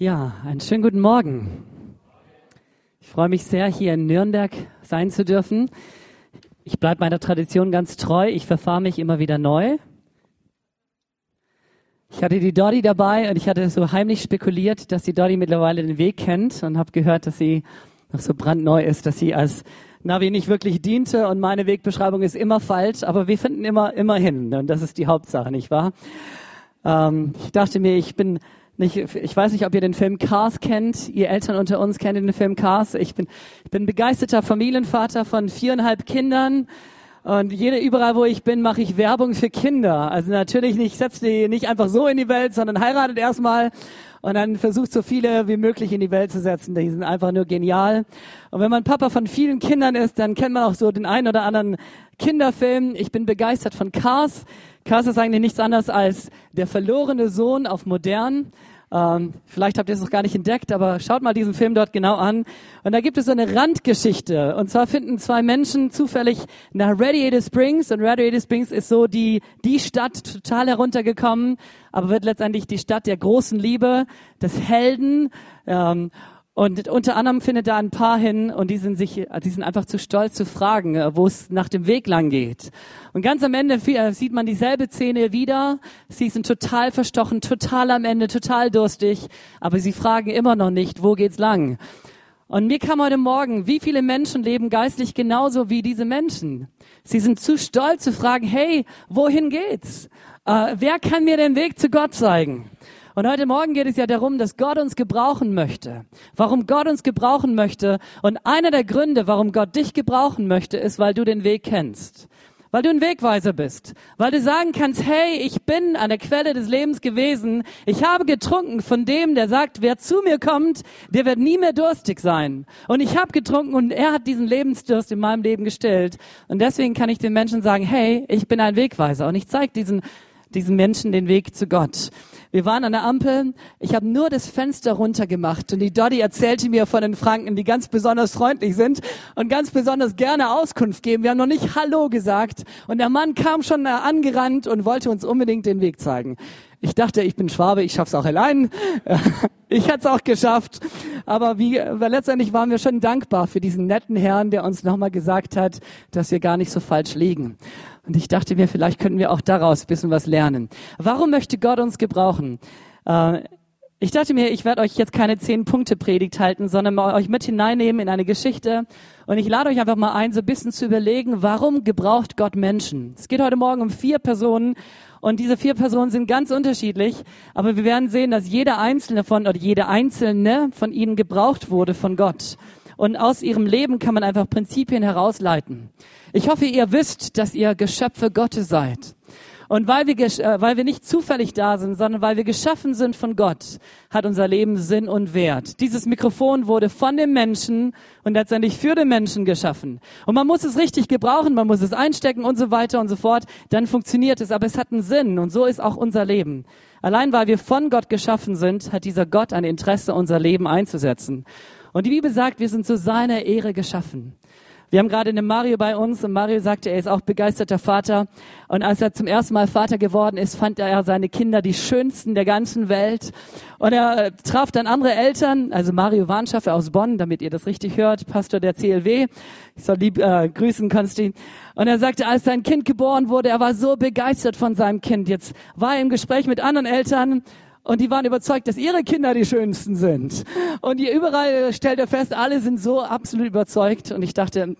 Ja, einen schönen guten Morgen. Ich freue mich sehr, hier in Nürnberg sein zu dürfen. Ich bleibe meiner Tradition ganz treu. Ich verfahre mich immer wieder neu. Ich hatte die Dottie dabei und ich hatte so heimlich spekuliert, dass die Dottie mittlerweile den Weg kennt und habe gehört, dass sie noch so brandneu ist, dass sie als Navi nicht wirklich diente und meine Wegbeschreibung ist immer falsch, aber wir finden immer, immer hin und das ist die Hauptsache, nicht wahr? Ähm, ich dachte mir, ich bin nicht, ich weiß nicht, ob ihr den Film Cars kennt. Ihr Eltern unter uns kennen den Film Cars. Ich bin, ich bin begeisterter Familienvater von viereinhalb Kindern. Und jede, überall, wo ich bin, mache ich Werbung für Kinder. Also natürlich nicht, setzt die nicht einfach so in die Welt, sondern heiratet erstmal und dann versucht so viele wie möglich in die Welt zu setzen. Die sind einfach nur genial. Und wenn man Papa von vielen Kindern ist, dann kennt man auch so den einen oder anderen Kinderfilm. Ich bin begeistert von Cars. Cars ist eigentlich nichts anderes als der verlorene Sohn auf modern. Ähm, vielleicht habt ihr es noch gar nicht entdeckt, aber schaut mal diesen Film dort genau an. Und da gibt es so eine Randgeschichte. Und zwar finden zwei Menschen zufällig nach Radiator Springs. Und Radiator Springs ist so die, die Stadt total heruntergekommen, aber wird letztendlich die Stadt der großen Liebe, des Helden. Ähm, und unter anderem findet da ein Paar hin und die sind sich, die sind einfach zu stolz zu fragen, äh, wo es nach dem Weg lang geht. Und ganz am Ende äh, sieht man dieselbe Szene wieder. Sie sind total verstochen, total am Ende, total durstig, aber sie fragen immer noch nicht, wo geht's lang? Und mir kam heute Morgen, wie viele Menschen leben geistlich genauso wie diese Menschen? Sie sind zu stolz zu fragen, hey, wohin geht's? Äh, wer kann mir den Weg zu Gott zeigen? Und heute Morgen geht es ja darum, dass Gott uns gebrauchen möchte. Warum Gott uns gebrauchen möchte. Und einer der Gründe, warum Gott dich gebrauchen möchte, ist, weil du den Weg kennst. Weil du ein Wegweiser bist. Weil du sagen kannst, hey, ich bin an der Quelle des Lebens gewesen. Ich habe getrunken von dem, der sagt, wer zu mir kommt, der wird nie mehr durstig sein. Und ich habe getrunken und er hat diesen Lebensdurst in meinem Leben gestillt. Und deswegen kann ich den Menschen sagen, hey, ich bin ein Wegweiser. Und ich zeige diesen, diesen Menschen den Weg zu Gott. Wir waren an der Ampel. Ich habe nur das Fenster runtergemacht und die Dottie erzählte mir von den Franken, die ganz besonders freundlich sind und ganz besonders gerne Auskunft geben. Wir haben noch nicht Hallo gesagt und der Mann kam schon angerannt und wollte uns unbedingt den Weg zeigen. Ich dachte, ich bin Schwabe, ich schaff's auch allein. Ich es auch geschafft. Aber wie, weil letztendlich waren wir schon dankbar für diesen netten Herrn, der uns nochmal gesagt hat, dass wir gar nicht so falsch liegen. Und ich dachte mir, vielleicht könnten wir auch daraus ein bisschen was lernen. Warum möchte Gott uns gebrauchen? Äh, ich dachte mir, ich werde euch jetzt keine zehn Punkte Predigt halten, sondern euch mit hineinnehmen in eine Geschichte. Und ich lade euch einfach mal ein, so ein bisschen zu überlegen, warum gebraucht Gott Menschen? Es geht heute Morgen um vier Personen und diese vier Personen sind ganz unterschiedlich, aber wir werden sehen, dass jeder einzelne von oder jede einzelne von ihnen gebraucht wurde von Gott. Und aus ihrem Leben kann man einfach Prinzipien herausleiten. Ich hoffe, ihr wisst, dass ihr Geschöpfe Gottes seid. Und weil wir, äh, weil wir nicht zufällig da sind, sondern weil wir geschaffen sind von Gott, hat unser Leben Sinn und Wert. Dieses Mikrofon wurde von dem Menschen und letztendlich für den Menschen geschaffen. Und man muss es richtig gebrauchen, man muss es einstecken und so weiter und so fort. Dann funktioniert es, aber es hat einen Sinn und so ist auch unser Leben. Allein weil wir von Gott geschaffen sind, hat dieser Gott ein Interesse, unser Leben einzusetzen. Und die Bibel sagt, wir sind zu seiner Ehre geschaffen. Wir haben gerade einen Mario bei uns und Mario sagte, er ist auch begeisterter Vater. Und als er zum ersten Mal Vater geworden ist, fand er seine Kinder die schönsten der ganzen Welt. Und er traf dann andere Eltern, also Mario Warnschaffer aus Bonn, damit ihr das richtig hört, Pastor der CLW. Ich soll lieb äh, grüßen, Konsti. Und er sagte, als sein Kind geboren wurde, er war so begeistert von seinem Kind. Jetzt war er im Gespräch mit anderen Eltern und die waren überzeugt, dass ihre Kinder die schönsten sind. Und hier überall stellt er fest, alle sind so absolut überzeugt. Und ich dachte,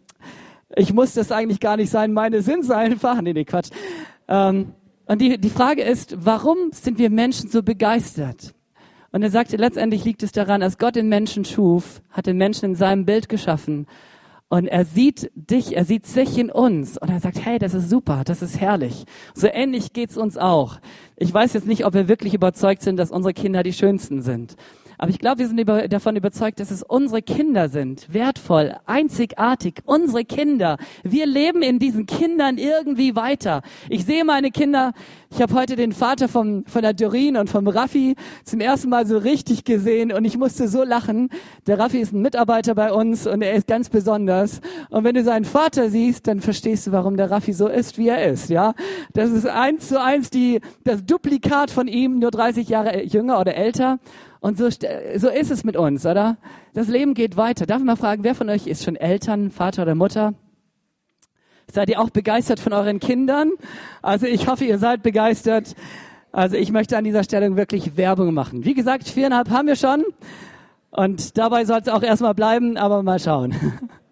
ich muss das eigentlich gar nicht sein, meine sind es einfach. Nee, nee, Quatsch. Ähm, und die, die Frage ist, warum sind wir Menschen so begeistert? Und er sagte, letztendlich liegt es daran, als Gott den Menschen schuf, hat den Menschen in seinem Bild geschaffen. Und er sieht dich, er sieht sich in uns. Und er sagt, hey, das ist super, das ist herrlich. So ähnlich geht's uns auch. Ich weiß jetzt nicht, ob wir wirklich überzeugt sind, dass unsere Kinder die schönsten sind. Aber ich glaube, wir sind über, davon überzeugt, dass es unsere Kinder sind. Wertvoll, einzigartig, unsere Kinder. Wir leben in diesen Kindern irgendwie weiter. Ich sehe meine Kinder, ich habe heute den Vater vom, von der Dorin und vom Raffi zum ersten Mal so richtig gesehen und ich musste so lachen. Der Raffi ist ein Mitarbeiter bei uns und er ist ganz besonders. Und wenn du seinen Vater siehst, dann verstehst du, warum der Raffi so ist, wie er ist, ja. Das ist eins zu eins die, das Duplikat von ihm, nur 30 Jahre jünger oder älter. Und so, so ist es mit uns, oder? Das Leben geht weiter. Darf ich mal fragen, wer von euch ist schon Eltern, Vater oder Mutter? Seid ihr auch begeistert von euren Kindern? Also ich hoffe, ihr seid begeistert. Also ich möchte an dieser Stelle wirklich Werbung machen. Wie gesagt, viereinhalb haben wir schon. Und dabei soll es auch erstmal bleiben, aber mal schauen.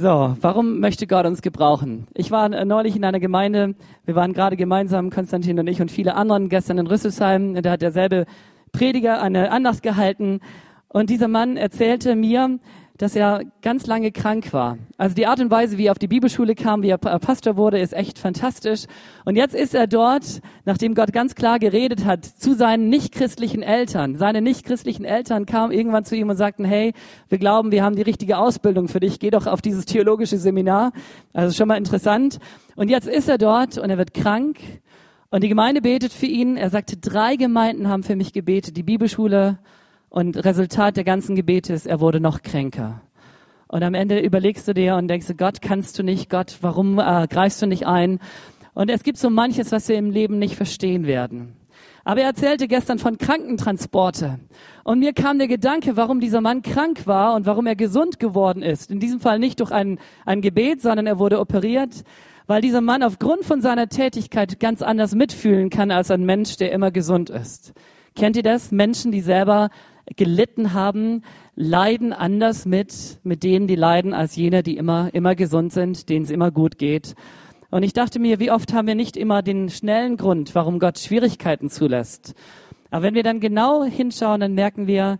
So, warum möchte Gott uns gebrauchen? Ich war neulich in einer Gemeinde, wir waren gerade gemeinsam, Konstantin und ich und viele anderen, gestern in Rüsselsheim, da hat derselbe Prediger eine Andacht gehalten. Und dieser Mann erzählte mir, dass er ganz lange krank war. Also die Art und Weise, wie er auf die Bibelschule kam, wie er Pastor wurde, ist echt fantastisch. Und jetzt ist er dort, nachdem Gott ganz klar geredet hat, zu seinen nichtchristlichen Eltern. Seine nichtchristlichen Eltern kamen irgendwann zu ihm und sagten, hey, wir glauben, wir haben die richtige Ausbildung für dich. Geh doch auf dieses theologische Seminar. Also schon mal interessant. Und jetzt ist er dort und er wird krank. Und die Gemeinde betet für ihn. Er sagte, drei Gemeinden haben für mich gebetet. Die Bibelschule, und Resultat der ganzen Gebete ist, er wurde noch kränker. Und am Ende überlegst du dir und denkst, Gott, kannst du nicht, Gott, warum äh, greifst du nicht ein? Und es gibt so manches, was wir im Leben nicht verstehen werden. Aber er erzählte gestern von Krankentransporte. Und mir kam der Gedanke, warum dieser Mann krank war und warum er gesund geworden ist. In diesem Fall nicht durch ein, ein Gebet, sondern er wurde operiert, weil dieser Mann aufgrund von seiner Tätigkeit ganz anders mitfühlen kann als ein Mensch, der immer gesund ist. Kennt ihr das? Menschen, die selber gelitten haben, leiden anders mit, mit denen, die leiden, als jene, die immer, immer gesund sind, denen es immer gut geht. Und ich dachte mir, wie oft haben wir nicht immer den schnellen Grund, warum Gott Schwierigkeiten zulässt. Aber wenn wir dann genau hinschauen, dann merken wir,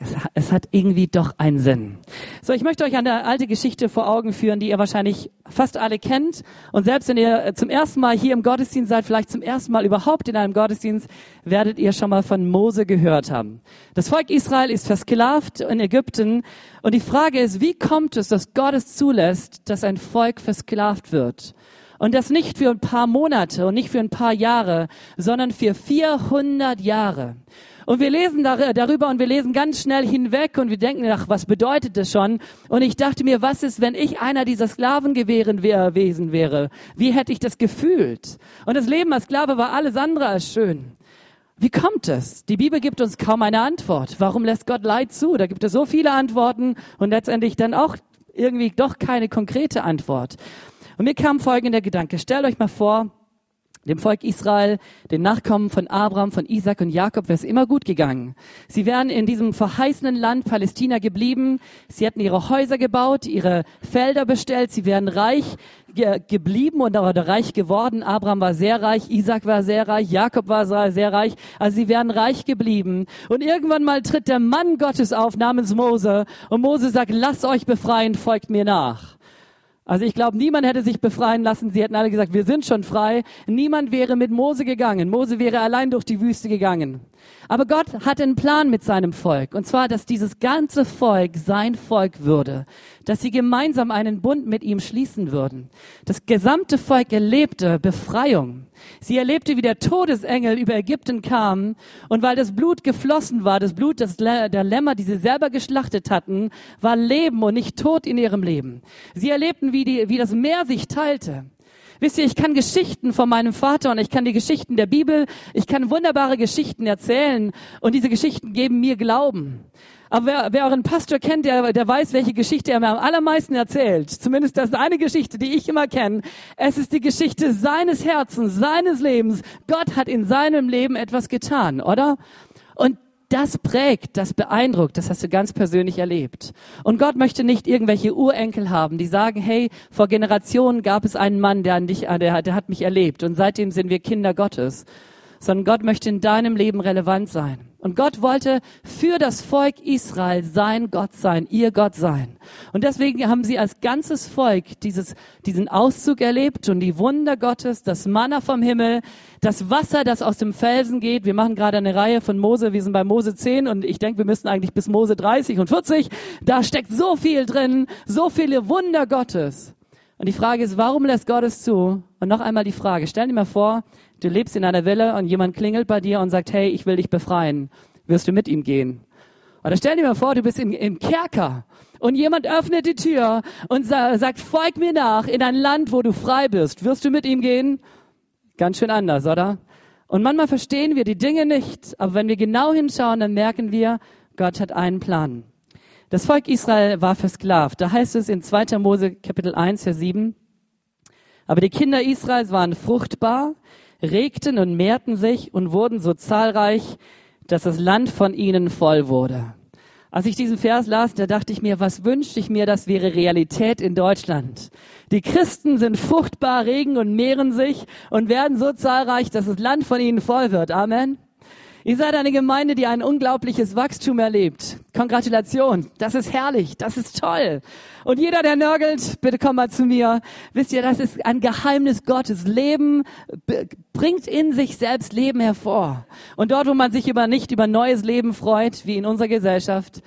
es, es, hat irgendwie doch einen Sinn. So, ich möchte euch eine alte Geschichte vor Augen führen, die ihr wahrscheinlich fast alle kennt. Und selbst wenn ihr äh, zum ersten Mal hier im Gottesdienst seid, vielleicht zum ersten Mal überhaupt in einem Gottesdienst, werdet ihr schon mal von Mose gehört haben. Das Volk Israel ist versklavt in Ägypten. Und die Frage ist, wie kommt es, dass Gott es zulässt, dass ein Volk versklavt wird? Und das nicht für ein paar Monate und nicht für ein paar Jahre, sondern für 400 Jahre. Und wir lesen darüber und wir lesen ganz schnell hinweg und wir denken, ach, was bedeutet das schon? Und ich dachte mir, was ist, wenn ich einer dieser Sklaven gewesen wäre? Wie hätte ich das gefühlt? Und das Leben als Sklave war alles andere als schön. Wie kommt es? Die Bibel gibt uns kaum eine Antwort. Warum lässt Gott Leid zu? Da gibt es so viele Antworten und letztendlich dann auch irgendwie doch keine konkrete Antwort. Und mir kam folgender Gedanke. Stellt euch mal vor, dem Volk Israel, den Nachkommen von Abraham, von Isaac und Jakob, wäre es immer gut gegangen. Sie wären in diesem verheißenen Land Palästina geblieben. Sie hätten ihre Häuser gebaut, ihre Felder bestellt. Sie wären reich ge geblieben und oder reich geworden. Abraham war sehr reich, Isaac war sehr reich, Jakob war sehr reich. Also sie wären reich geblieben. Und irgendwann mal tritt der Mann Gottes auf namens Mose und Mose sagt, lasst euch befreien, folgt mir nach. Also ich glaube, niemand hätte sich befreien lassen. Sie hätten alle gesagt, wir sind schon frei. Niemand wäre mit Mose gegangen. Mose wäre allein durch die Wüste gegangen. Aber Gott hatte einen Plan mit seinem Volk. Und zwar, dass dieses ganze Volk sein Volk würde. Dass sie gemeinsam einen Bund mit ihm schließen würden. Das gesamte Volk erlebte Befreiung. Sie erlebte, wie der Todesengel über Ägypten kam. Und weil das Blut geflossen war, das Blut des, der Lämmer, die sie selber geschlachtet hatten, war Leben und nicht Tod in ihrem Leben. Sie erlebten, wie, die, wie das Meer sich teilte. Wisst ihr, ich kann Geschichten von meinem Vater und ich kann die Geschichten der Bibel, ich kann wunderbare Geschichten erzählen und diese Geschichten geben mir Glauben. Aber wer, wer euren Pastor kennt, der, der weiß, welche Geschichte er mir am allermeisten erzählt. Zumindest das ist eine Geschichte, die ich immer kenne. Es ist die Geschichte seines Herzens, seines Lebens. Gott hat in seinem Leben etwas getan, oder? Und das prägt, das beeindruckt, das hast du ganz persönlich erlebt. Und Gott möchte nicht irgendwelche Urenkel haben, die sagen, hey, vor Generationen gab es einen Mann, der, an dich, der, der hat mich erlebt und seitdem sind wir Kinder Gottes. Sondern Gott möchte in deinem Leben relevant sein. Und Gott wollte für das Volk Israel sein Gott sein, ihr Gott sein. Und deswegen haben sie als ganzes Volk dieses, diesen Auszug erlebt und die Wunder Gottes, das Manna vom Himmel, das Wasser, das aus dem Felsen geht. Wir machen gerade eine Reihe von Mose, wir sind bei Mose 10 und ich denke, wir müssen eigentlich bis Mose 30 und 40. Da steckt so viel drin, so viele Wunder Gottes. Und die Frage ist, warum lässt Gott es zu? Und noch einmal die Frage, stell dir mal vor, du lebst in einer Villa und jemand klingelt bei dir und sagt, hey, ich will dich befreien. Wirst du mit ihm gehen? Oder stell dir mal vor, du bist im, im Kerker und jemand öffnet die Tür und sa sagt, folg mir nach in ein Land, wo du frei bist. Wirst du mit ihm gehen? Ganz schön anders, oder? Und manchmal verstehen wir die Dinge nicht, aber wenn wir genau hinschauen, dann merken wir, Gott hat einen Plan. Das Volk Israel war versklavt. Da heißt es in 2. Mose Kapitel 1, Vers 7, aber die Kinder Israels waren fruchtbar, regten und mehrten sich und wurden so zahlreich, dass das Land von ihnen voll wurde. Als ich diesen Vers las, da dachte ich mir, was wünschte ich mir, das wäre Realität in Deutschland. Die Christen sind fruchtbar, regen und mehren sich und werden so zahlreich, dass das Land von ihnen voll wird. Amen. Ihr seid eine Gemeinde, die ein unglaubliches Wachstum erlebt. Kongratulation. Das ist herrlich. Das ist toll. Und jeder, der nörgelt, bitte komm mal zu mir. Wisst ihr, das ist ein Geheimnis Gottes. Leben bringt in sich selbst Leben hervor. Und dort, wo man sich über nicht über neues Leben freut, wie in unserer Gesellschaft,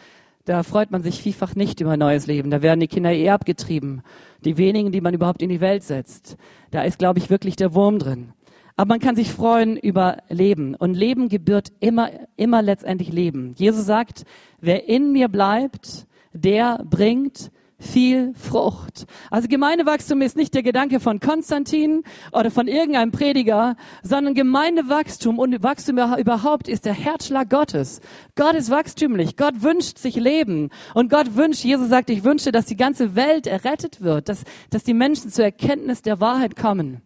da freut man sich vielfach nicht über neues Leben. Da werden die Kinder eher abgetrieben. Die wenigen, die man überhaupt in die Welt setzt. Da ist, glaube ich, wirklich der Wurm drin. Aber man kann sich freuen über Leben. Und Leben gebührt immer, immer letztendlich Leben. Jesus sagt, wer in mir bleibt, der bringt viel Frucht. Also Gemeindewachstum ist nicht der Gedanke von Konstantin oder von irgendeinem Prediger, sondern Gemeindewachstum und Wachstum überhaupt ist der Herzschlag Gottes. Gott ist wachstümlich. Gott wünscht sich Leben. Und Gott wünscht, Jesus sagt, ich wünsche, dass die ganze Welt errettet wird, dass, dass die Menschen zur Erkenntnis der Wahrheit kommen.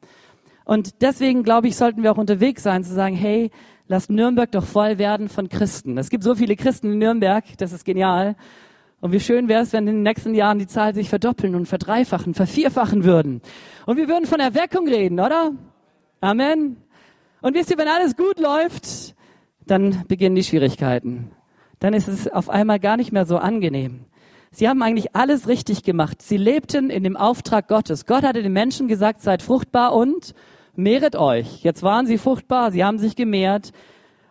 Und deswegen, glaube ich, sollten wir auch unterwegs sein, zu sagen, hey, lasst Nürnberg doch voll werden von Christen. Es gibt so viele Christen in Nürnberg, das ist genial. Und wie schön wäre es, wenn in den nächsten Jahren die Zahl sich verdoppeln und verdreifachen, vervierfachen würden. Und wir würden von Erweckung reden, oder? Amen. Und wisst ihr, wenn alles gut läuft, dann beginnen die Schwierigkeiten. Dann ist es auf einmal gar nicht mehr so angenehm. Sie haben eigentlich alles richtig gemacht. Sie lebten in dem Auftrag Gottes. Gott hatte den Menschen gesagt, seid fruchtbar und mehret euch. Jetzt waren sie fruchtbar, sie haben sich gemehrt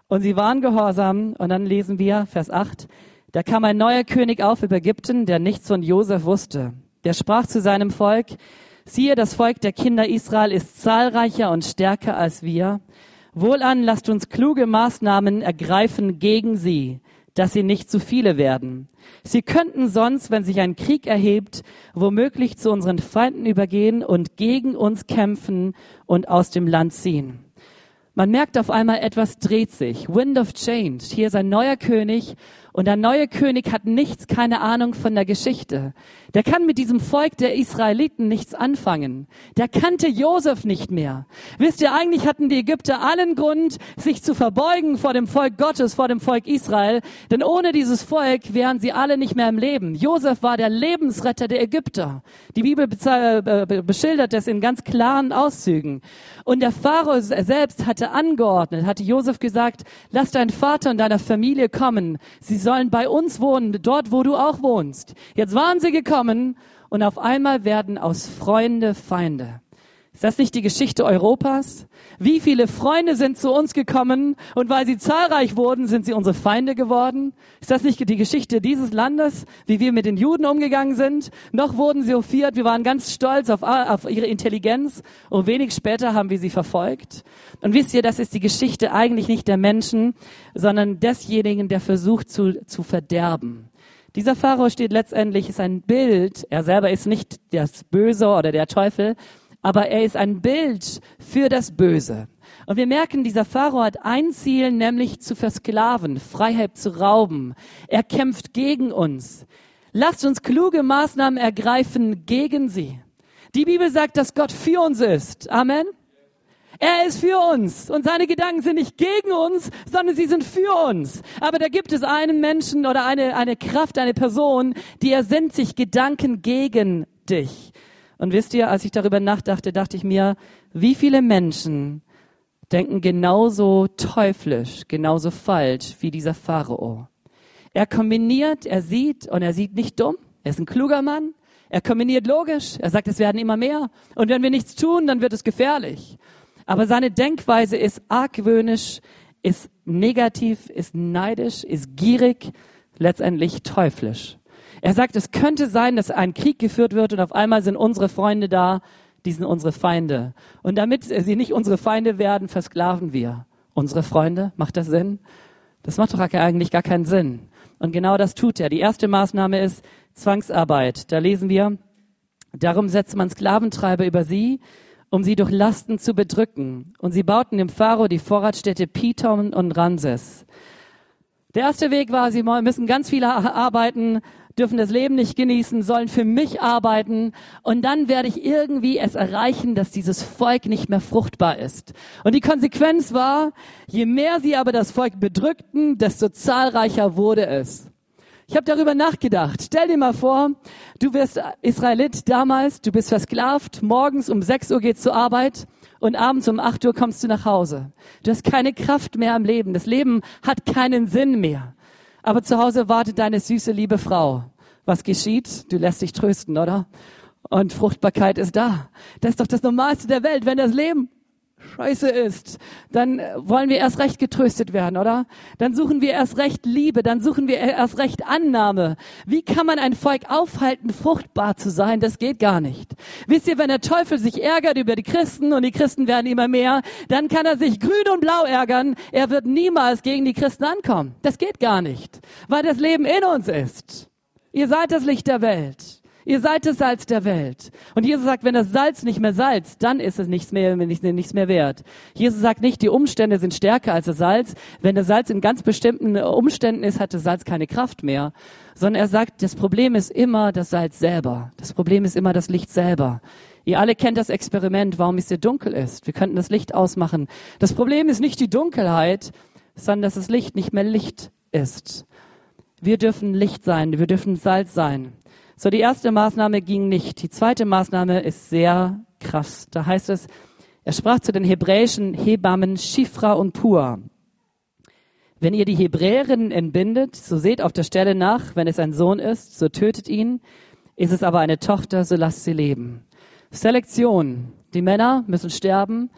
und sie waren gehorsam. Und dann lesen wir Vers 8. Da kam ein neuer König auf über Ägypten, der nichts von Josef wusste. Der sprach zu seinem Volk, siehe, das Volk der Kinder Israel ist zahlreicher und stärker als wir. Wohlan, lasst uns kluge Maßnahmen ergreifen gegen sie, dass sie nicht zu viele werden. Sie könnten sonst, wenn sich ein Krieg erhebt, womöglich zu unseren Feinden übergehen und gegen uns kämpfen und aus dem Land ziehen. Man merkt auf einmal, etwas dreht sich. Wind of Change. Hier ist ein neuer König und der neue König hat nichts, keine Ahnung von der Geschichte. Der kann mit diesem Volk der Israeliten nichts anfangen. Der kannte Josef nicht mehr. Wisst ihr, eigentlich hatten die Ägypter allen Grund, sich zu verbeugen vor dem Volk Gottes, vor dem Volk Israel. Denn ohne dieses Volk wären sie alle nicht mehr im Leben. Josef war der Lebensretter der Ägypter. Die Bibel äh, beschildert das in ganz klaren Auszügen. Und der Pharao selbst hatte angeordnet, hatte Josef gesagt, lass deinen Vater und deiner Familie kommen. Sie sollen bei uns wohnen, dort, wo du auch wohnst. Jetzt waren sie gekommen und auf einmal werden aus Freunde Feinde. Ist das nicht die Geschichte Europas? Wie viele Freunde sind zu uns gekommen und weil sie zahlreich wurden, sind sie unsere Feinde geworden? Ist das nicht die Geschichte dieses Landes, wie wir mit den Juden umgegangen sind? Noch wurden sie hofiert, wir waren ganz stolz auf, auf ihre Intelligenz und wenig später haben wir sie verfolgt. Und wisst ihr, das ist die Geschichte eigentlich nicht der Menschen, sondern desjenigen, der versucht zu, zu verderben. Dieser Pharao steht letztendlich, ist ein Bild, er selber ist nicht das Böse oder der Teufel, aber er ist ein Bild für das Böse. Und wir merken, dieser Pharao hat ein Ziel, nämlich zu versklaven, Freiheit zu rauben. Er kämpft gegen uns. Lasst uns kluge Maßnahmen ergreifen gegen sie. Die Bibel sagt, dass Gott für uns ist. Amen. Er ist für uns und seine Gedanken sind nicht gegen uns, sondern sie sind für uns. Aber da gibt es einen Menschen oder eine, eine Kraft, eine Person, die ersinnt sich Gedanken gegen dich. Und wisst ihr, als ich darüber nachdachte, dachte ich mir, wie viele Menschen denken genauso teuflisch, genauso falsch wie dieser Pharao. Er kombiniert, er sieht und er sieht nicht dumm. Er ist ein kluger Mann. Er kombiniert logisch. Er sagt, es werden immer mehr. Und wenn wir nichts tun, dann wird es gefährlich. Aber seine Denkweise ist argwöhnisch, ist negativ, ist neidisch, ist gierig, letztendlich teuflisch. Er sagt, es könnte sein, dass ein Krieg geführt wird und auf einmal sind unsere Freunde da, die sind unsere Feinde. Und damit sie nicht unsere Feinde werden, versklaven wir unsere Freunde. Macht das Sinn? Das macht doch eigentlich gar keinen Sinn. Und genau das tut er. Die erste Maßnahme ist Zwangsarbeit. Da lesen wir, darum setzt man Sklaventreiber über sie um sie durch Lasten zu bedrücken. Und sie bauten dem Pharao die Vorratsstädte Pithom und Ramses. Der erste Weg war, sie müssen ganz viele arbeiten, dürfen das Leben nicht genießen, sollen für mich arbeiten und dann werde ich irgendwie es erreichen, dass dieses Volk nicht mehr fruchtbar ist. Und die Konsequenz war, je mehr sie aber das Volk bedrückten, desto zahlreicher wurde es. Ich habe darüber nachgedacht. Stell dir mal vor, du wirst Israelit damals, du bist versklavt, morgens um 6 Uhr geht's zur Arbeit und abends um 8 Uhr kommst du nach Hause. Du hast keine Kraft mehr am Leben. Das Leben hat keinen Sinn mehr. Aber zu Hause wartet deine süße, liebe Frau. Was geschieht? Du lässt dich trösten, oder? Und Fruchtbarkeit ist da. Das ist doch das Normalste der Welt. Wenn das Leben scheiße ist, dann wollen wir erst recht getröstet werden, oder? Dann suchen wir erst recht Liebe, dann suchen wir erst recht Annahme. Wie kann man ein Volk aufhalten, fruchtbar zu sein? Das geht gar nicht. Wisst ihr, wenn der Teufel sich ärgert über die Christen und die Christen werden immer mehr, dann kann er sich grün und blau ärgern. Er wird niemals gegen die Christen ankommen. Das geht gar nicht, weil das Leben in uns ist. Ihr seid das Licht der Welt. Ihr seid das Salz der Welt. Und Jesus sagt, wenn das Salz nicht mehr salzt, dann ist es nichts mehr, nichts mehr wert. Jesus sagt nicht, die Umstände sind stärker als das Salz. Wenn das Salz in ganz bestimmten Umständen ist, hat das Salz keine Kraft mehr. Sondern er sagt, das Problem ist immer das Salz selber. Das Problem ist immer das Licht selber. Ihr alle kennt das Experiment, warum es hier dunkel ist. Wir könnten das Licht ausmachen. Das Problem ist nicht die Dunkelheit, sondern dass das Licht nicht mehr Licht ist. Wir dürfen Licht sein, wir dürfen Salz sein. So, die erste Maßnahme ging nicht. Die zweite Maßnahme ist sehr krass. Da heißt es, er sprach zu den hebräischen Hebammen Schifra und Pur. Wenn ihr die Hebräerinnen entbindet, so seht auf der Stelle nach, wenn es ein Sohn ist, so tötet ihn. Ist es aber eine Tochter, so lasst sie leben. Selektion. Die Männer müssen sterben,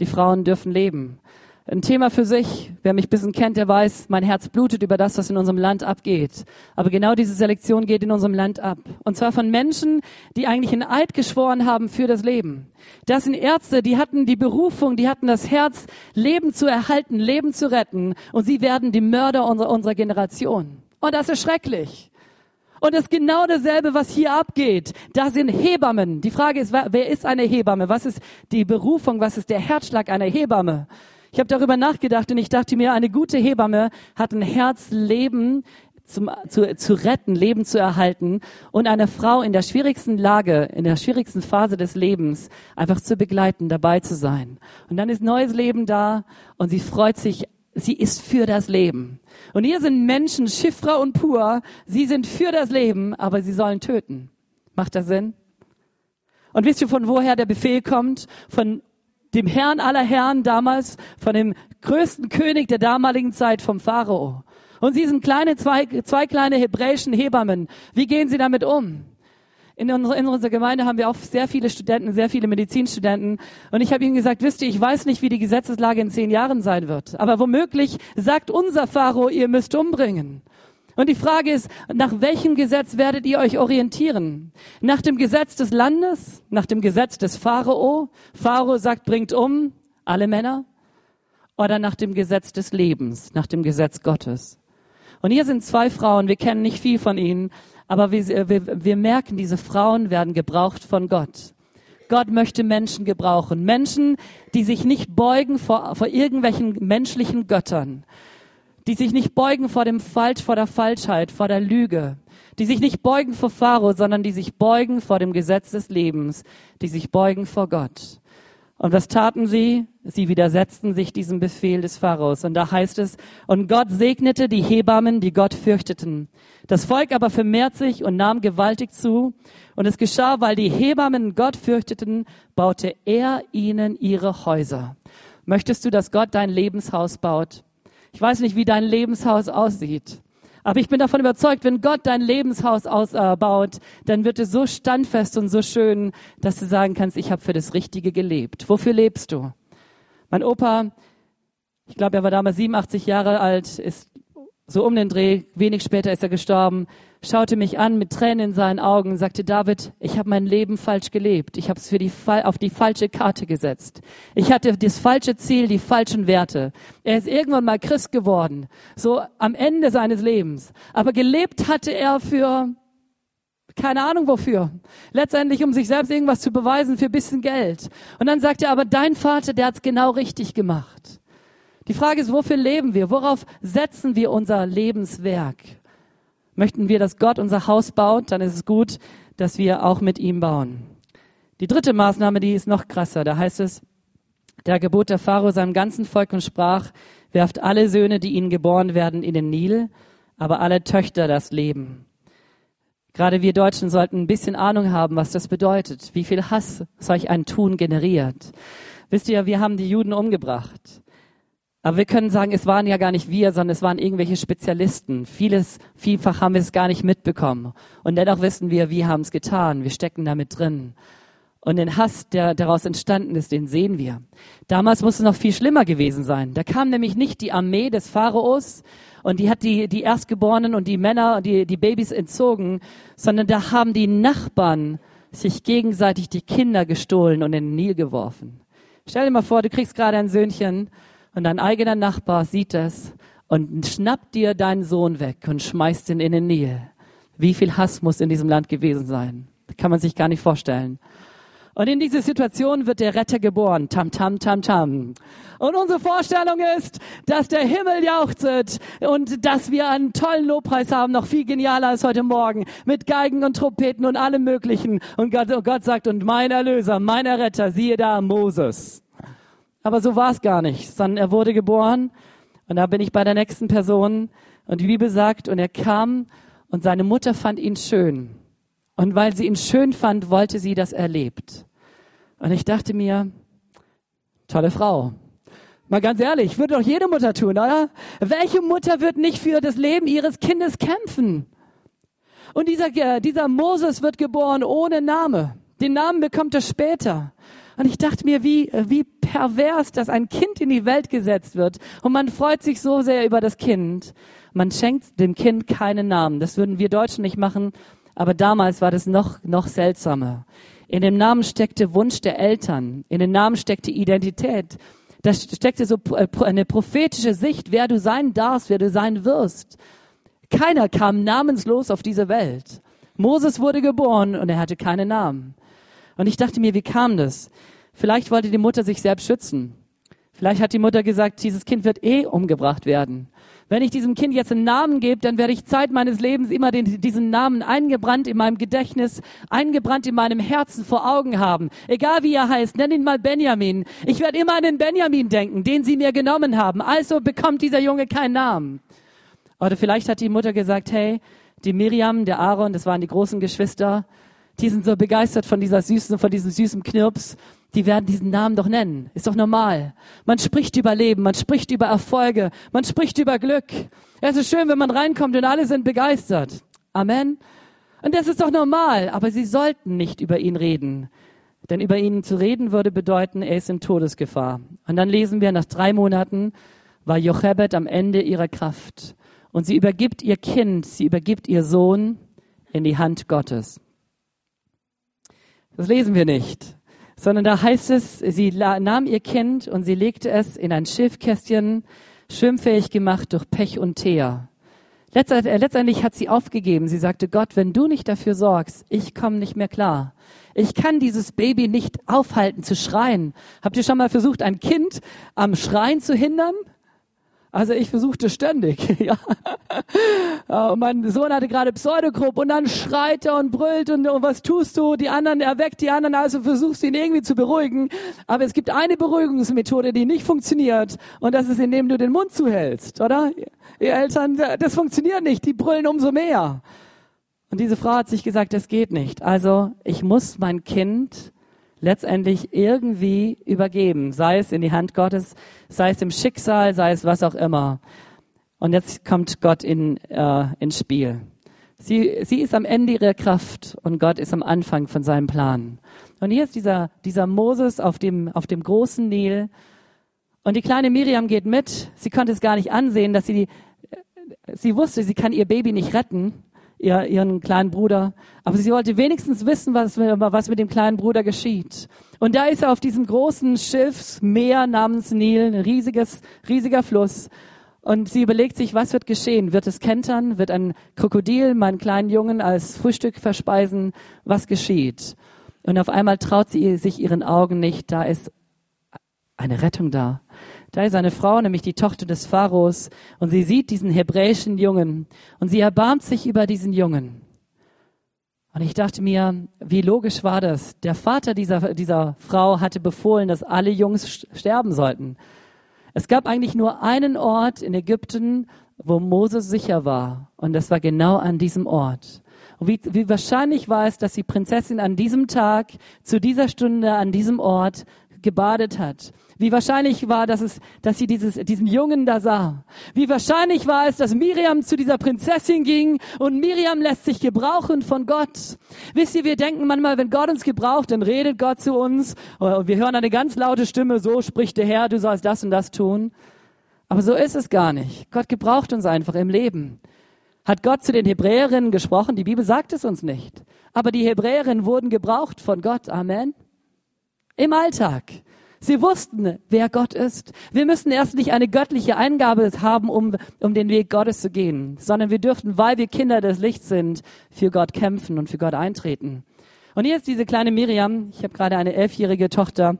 die Frauen dürfen leben ein Thema für sich. Wer mich ein bisschen kennt, der weiß, mein Herz blutet über das, was in unserem Land abgeht. Aber genau diese Selektion geht in unserem Land ab. Und zwar von Menschen, die eigentlich einen Eid geschworen haben für das Leben. Das sind Ärzte, die hatten die Berufung, die hatten das Herz, Leben zu erhalten, Leben zu retten. Und sie werden die Mörder unserer, unserer Generation. Und das ist schrecklich. Und das ist genau dasselbe, was hier abgeht. Da sind Hebammen. Die Frage ist, wer ist eine Hebamme? Was ist die Berufung? Was ist der Herzschlag einer Hebamme? Ich habe darüber nachgedacht und ich dachte mir, eine gute Hebamme hat ein Herz, Leben zum, zu, zu retten, Leben zu erhalten und eine Frau in der schwierigsten Lage, in der schwierigsten Phase des Lebens einfach zu begleiten, dabei zu sein. Und dann ist neues Leben da und sie freut sich, sie ist für das Leben. Und hier sind Menschen, Schiffra und Pur, sie sind für das Leben, aber sie sollen töten. Macht das Sinn? Und wisst ihr, von woher der Befehl kommt? Von dem Herrn aller Herren damals, von dem größten König der damaligen Zeit, vom Pharao. Und sie sind kleine, zwei, zwei kleine hebräischen Hebammen. Wie gehen sie damit um? In unserer, in unserer Gemeinde haben wir auch sehr viele Studenten, sehr viele Medizinstudenten. Und ich habe ihnen gesagt, wisst ihr, ich weiß nicht, wie die Gesetzeslage in zehn Jahren sein wird. Aber womöglich sagt unser Pharao, ihr müsst umbringen. Und die Frage ist, nach welchem Gesetz werdet ihr euch orientieren? Nach dem Gesetz des Landes? Nach dem Gesetz des Pharao? Pharao sagt, bringt um alle Männer? Oder nach dem Gesetz des Lebens, nach dem Gesetz Gottes? Und hier sind zwei Frauen, wir kennen nicht viel von ihnen, aber wir, wir, wir merken, diese Frauen werden gebraucht von Gott. Gott möchte Menschen gebrauchen. Menschen, die sich nicht beugen vor, vor irgendwelchen menschlichen Göttern, die sich nicht beugen vor dem Falsch, vor der Falschheit, vor der Lüge, die sich nicht beugen vor Pharao, sondern die sich beugen vor dem Gesetz des Lebens, die sich beugen vor Gott. Und was taten sie? Sie widersetzten sich diesem Befehl des Pharaos. Und da heißt es, und Gott segnete die Hebammen, die Gott fürchteten. Das Volk aber vermehrt sich und nahm gewaltig zu. Und es geschah, weil die Hebammen Gott fürchteten, baute er ihnen ihre Häuser. Möchtest du, dass Gott dein Lebenshaus baut? Ich weiß nicht, wie dein Lebenshaus aussieht. Aber ich bin davon überzeugt, wenn Gott dein Lebenshaus ausbaut, dann wird es so standfest und so schön, dass du sagen kannst, ich habe für das Richtige gelebt. Wofür lebst du? Mein Opa, ich glaube, er war damals 87 Jahre alt, ist so um den Dreh, wenig später ist er gestorben, schaute mich an mit Tränen in seinen Augen, sagte, David, ich habe mein Leben falsch gelebt. Ich habe es für die, auf die falsche Karte gesetzt. Ich hatte das falsche Ziel, die falschen Werte. Er ist irgendwann mal Christ geworden, so am Ende seines Lebens. Aber gelebt hatte er für Keine Ahnung wofür. Letztendlich, um sich selbst irgendwas zu beweisen für bisschen Geld. Und dann sagt er, aber dein Vater, der hat's genau richtig gemacht. Die Frage ist, wofür leben wir? Worauf setzen wir unser Lebenswerk? Möchten wir, dass Gott unser Haus baut, dann ist es gut, dass wir auch mit ihm bauen. Die dritte Maßnahme, die ist noch krasser. Da heißt es, der gebot der Pharao seinem ganzen Volk und sprach, werft alle Söhne, die ihnen geboren werden, in den Nil, aber alle Töchter das Leben. Gerade wir Deutschen sollten ein bisschen Ahnung haben, was das bedeutet, wie viel Hass solch ein Tun generiert. Wisst ihr, wir haben die Juden umgebracht. Aber wir können sagen, es waren ja gar nicht wir, sondern es waren irgendwelche Spezialisten. Vieles, vielfach haben wir es gar nicht mitbekommen. Und dennoch wissen wir, wir haben es getan. Wir stecken damit drin. Und den Hass, der daraus entstanden ist, den sehen wir. Damals muss es noch viel schlimmer gewesen sein. Da kam nämlich nicht die Armee des Pharaos und die hat die, die Erstgeborenen und die Männer und die, die Babys entzogen, sondern da haben die Nachbarn sich gegenseitig die Kinder gestohlen und in den Nil geworfen. Stell dir mal vor, du kriegst gerade ein Söhnchen und dein eigener Nachbar sieht es und schnappt dir deinen Sohn weg und schmeißt ihn in den Nil. Wie viel Hass muss in diesem Land gewesen sein? Das kann man sich gar nicht vorstellen. Und in diese Situation wird der Retter geboren. Tam, tam, tam, tam. Und unsere Vorstellung ist, dass der Himmel jauchzet und dass wir einen tollen Lobpreis haben, noch viel genialer als heute Morgen, mit Geigen und Trompeten und allem Möglichen. Und Gott, und Gott sagt, und mein Erlöser, mein Retter, siehe da, Moses. Aber so war es gar nicht, sondern er wurde geboren. Und da bin ich bei der nächsten Person. Und die Bibel sagt, und er kam und seine Mutter fand ihn schön. Und weil sie ihn schön fand, wollte sie, dass er lebt. Und ich dachte mir, tolle Frau. Mal ganz ehrlich, würde doch jede Mutter tun, oder? Welche Mutter wird nicht für das Leben ihres Kindes kämpfen? Und dieser, dieser Moses wird geboren ohne Name. Den Namen bekommt er später. Und ich dachte mir, wie, wie pervers, dass ein Kind in die Welt gesetzt wird. Und man freut sich so sehr über das Kind. Man schenkt dem Kind keinen Namen. Das würden wir Deutschen nicht machen. Aber damals war das noch, noch seltsamer. In dem Namen steckte Wunsch der Eltern. In dem Namen steckte Identität. Da steckte so äh, eine prophetische Sicht, wer du sein darfst, wer du sein wirst. Keiner kam namenslos auf diese Welt. Moses wurde geboren und er hatte keinen Namen. Und ich dachte mir, wie kam das? Vielleicht wollte die Mutter sich selbst schützen. Vielleicht hat die Mutter gesagt, dieses Kind wird eh umgebracht werden. Wenn ich diesem Kind jetzt einen Namen gebe, dann werde ich Zeit meines Lebens immer den, diesen Namen eingebrannt in meinem Gedächtnis, eingebrannt in meinem Herzen vor Augen haben. Egal wie er heißt, nenn ihn mal Benjamin. Ich werde immer an den Benjamin denken, den sie mir genommen haben. Also bekommt dieser Junge keinen Namen. Oder vielleicht hat die Mutter gesagt, hey, die Miriam, der Aaron, das waren die großen Geschwister, die sind so begeistert von dieser süßen, von diesem süßen Knirps die werden diesen Namen doch nennen. Ist doch normal. Man spricht über Leben, man spricht über Erfolge, man spricht über Glück. Es ist schön, wenn man reinkommt und alle sind begeistert. Amen. Und das ist doch normal, aber sie sollten nicht über ihn reden. Denn über ihn zu reden würde bedeuten, er ist in Todesgefahr. Und dann lesen wir, nach drei Monaten war Jochebed am Ende ihrer Kraft. Und sie übergibt ihr Kind, sie übergibt ihr Sohn in die Hand Gottes. Das lesen wir nicht sondern da heißt es, sie nahm ihr Kind und sie legte es in ein Schiffkästchen, schwimmfähig gemacht durch Pech und Teer. Äh, letztendlich hat sie aufgegeben. Sie sagte, Gott, wenn du nicht dafür sorgst, ich komme nicht mehr klar. Ich kann dieses Baby nicht aufhalten zu schreien. Habt ihr schon mal versucht, ein Kind am Schreien zu hindern? Also ich versuchte ständig, ja. Und mein Sohn hatte gerade Pseudogrupp und dann schreit er und brüllt und, und was tust du? Die anderen, er weckt die anderen, also versuchst ihn irgendwie zu beruhigen. Aber es gibt eine Beruhigungsmethode, die nicht funktioniert und das ist, indem du den Mund zuhältst, oder? Ihr Eltern, das funktioniert nicht, die brüllen umso mehr. Und diese Frau hat sich gesagt, das geht nicht. Also ich muss mein Kind letztendlich irgendwie übergeben, sei es in die Hand Gottes, sei es im Schicksal, sei es was auch immer. Und jetzt kommt Gott in, äh, ins Spiel. Sie, sie ist am Ende ihrer Kraft und Gott ist am Anfang von seinem Plan. Und hier ist dieser, dieser Moses auf dem, auf dem großen Nil. Und die kleine Miriam geht mit. Sie konnte es gar nicht ansehen, dass sie die, sie wusste, sie kann ihr Baby nicht retten ihr, ihren kleinen Bruder. Aber sie wollte wenigstens wissen, was, was mit dem kleinen Bruder geschieht. Und da ist er auf diesem großen Schiffsmeer namens Nil, ein riesiges, riesiger Fluss. Und sie überlegt sich, was wird geschehen? Wird es kentern? Wird ein Krokodil meinen kleinen Jungen als Frühstück verspeisen? Was geschieht? Und auf einmal traut sie sich ihren Augen nicht. Da ist eine Rettung da. Da ist eine Frau, nämlich die Tochter des Pharaos, und sie sieht diesen hebräischen Jungen und sie erbarmt sich über diesen Jungen. Und ich dachte mir, wie logisch war das? Der Vater dieser, dieser Frau hatte befohlen, dass alle Jungs sterben sollten. Es gab eigentlich nur einen Ort in Ägypten, wo Moses sicher war. Und das war genau an diesem Ort. Und wie, wie wahrscheinlich war es, dass die Prinzessin an diesem Tag, zu dieser Stunde, an diesem Ort gebadet hat. Wie wahrscheinlich war, dass, es, dass sie dieses, diesen Jungen da sah. Wie wahrscheinlich war es, dass Miriam zu dieser Prinzessin ging und Miriam lässt sich gebrauchen von Gott. Wisst ihr, wir denken manchmal, wenn Gott uns gebraucht, dann redet Gott zu uns und wir hören eine ganz laute Stimme, so spricht der Herr, du sollst das und das tun. Aber so ist es gar nicht. Gott gebraucht uns einfach im Leben. Hat Gott zu den Hebräerinnen gesprochen? Die Bibel sagt es uns nicht. Aber die Hebräerinnen wurden gebraucht von Gott. Amen. Im Alltag. Sie wussten, wer Gott ist. Wir müssen erst nicht eine göttliche Eingabe haben, um, um den Weg Gottes zu gehen, sondern wir dürften, weil wir Kinder des Lichts sind, für Gott kämpfen und für Gott eintreten. Und hier ist diese kleine Miriam. Ich habe gerade eine elfjährige Tochter.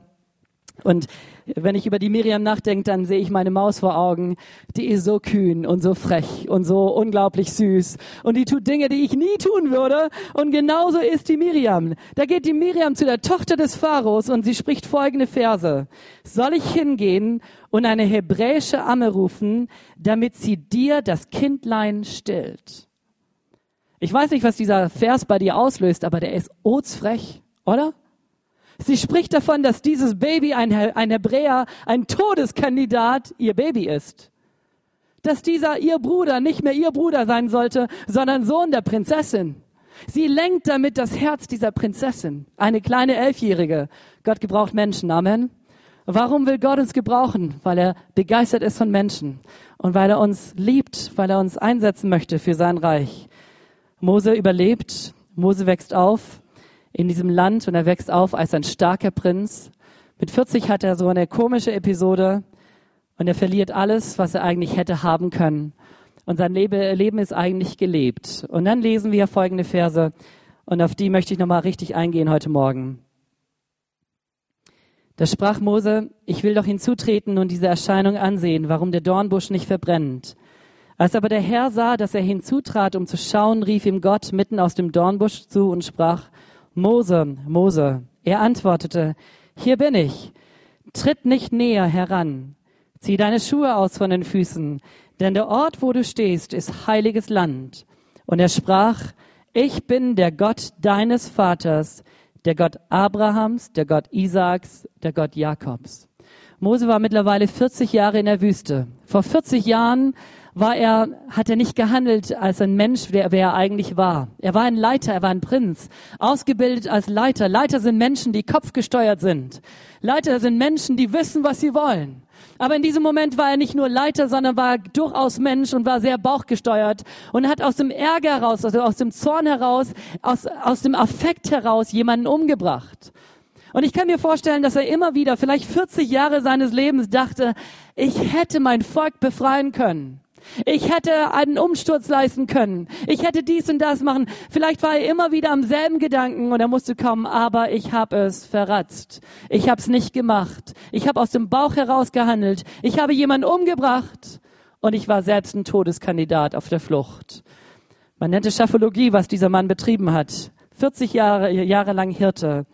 Und wenn ich über die Miriam nachdenke, dann sehe ich meine Maus vor Augen. Die ist so kühn und so frech und so unglaublich süß. Und die tut Dinge, die ich nie tun würde. Und genauso ist die Miriam. Da geht die Miriam zu der Tochter des Pharaos und sie spricht folgende Verse. Soll ich hingehen und eine hebräische Amme rufen, damit sie dir das Kindlein stillt? Ich weiß nicht, was dieser Vers bei dir auslöst, aber der ist odsfrech, oder? Sie spricht davon, dass dieses Baby, ein, ein Hebräer, ein Todeskandidat, ihr Baby ist. Dass dieser ihr Bruder nicht mehr ihr Bruder sein sollte, sondern Sohn der Prinzessin. Sie lenkt damit das Herz dieser Prinzessin, eine kleine Elfjährige. Gott gebraucht Menschen, Amen. Warum will Gott uns gebrauchen? Weil er begeistert ist von Menschen und weil er uns liebt, weil er uns einsetzen möchte für sein Reich. Mose überlebt, Mose wächst auf, in diesem Land und er wächst auf als ein starker Prinz. Mit 40 hat er so eine komische Episode und er verliert alles, was er eigentlich hätte haben können. Und sein Leben ist eigentlich gelebt. Und dann lesen wir folgende Verse und auf die möchte ich nochmal richtig eingehen heute Morgen. Da sprach Mose, ich will doch hinzutreten und diese Erscheinung ansehen, warum der Dornbusch nicht verbrennt. Als aber der Herr sah, dass er hinzutrat, um zu schauen, rief ihm Gott mitten aus dem Dornbusch zu und sprach, Mose, Mose. Er antwortete, hier bin ich. Tritt nicht näher heran. Zieh deine Schuhe aus von den Füßen, denn der Ort, wo du stehst, ist heiliges Land. Und er sprach, ich bin der Gott deines Vaters, der Gott Abrahams, der Gott Isaaks, der Gott Jakobs. Mose war mittlerweile 40 Jahre in der Wüste. Vor 40 Jahren war er, hat er nicht gehandelt als ein Mensch, wer, wer er eigentlich war. Er war ein Leiter, er war ein Prinz, ausgebildet als Leiter. Leiter sind Menschen, die kopfgesteuert sind. Leiter sind Menschen, die wissen, was sie wollen. Aber in diesem Moment war er nicht nur Leiter, sondern war durchaus Mensch und war sehr bauchgesteuert und hat aus dem Ärger heraus, also aus dem Zorn heraus, aus, aus dem Affekt heraus jemanden umgebracht. Und ich kann mir vorstellen, dass er immer wieder, vielleicht 40 Jahre seines Lebens dachte, ich hätte mein Volk befreien können. Ich hätte einen Umsturz leisten können. Ich hätte dies und das machen. Vielleicht war er immer wieder am selben Gedanken und er musste kommen, aber ich habe es verratzt. Ich habe es nicht gemacht. Ich habe aus dem Bauch heraus gehandelt. Ich habe jemanden umgebracht und ich war selbst ein Todeskandidat auf der Flucht. Man nennt es Schaphologie, was dieser Mann betrieben hat. 40 Jahre, Jahre lang Hirte.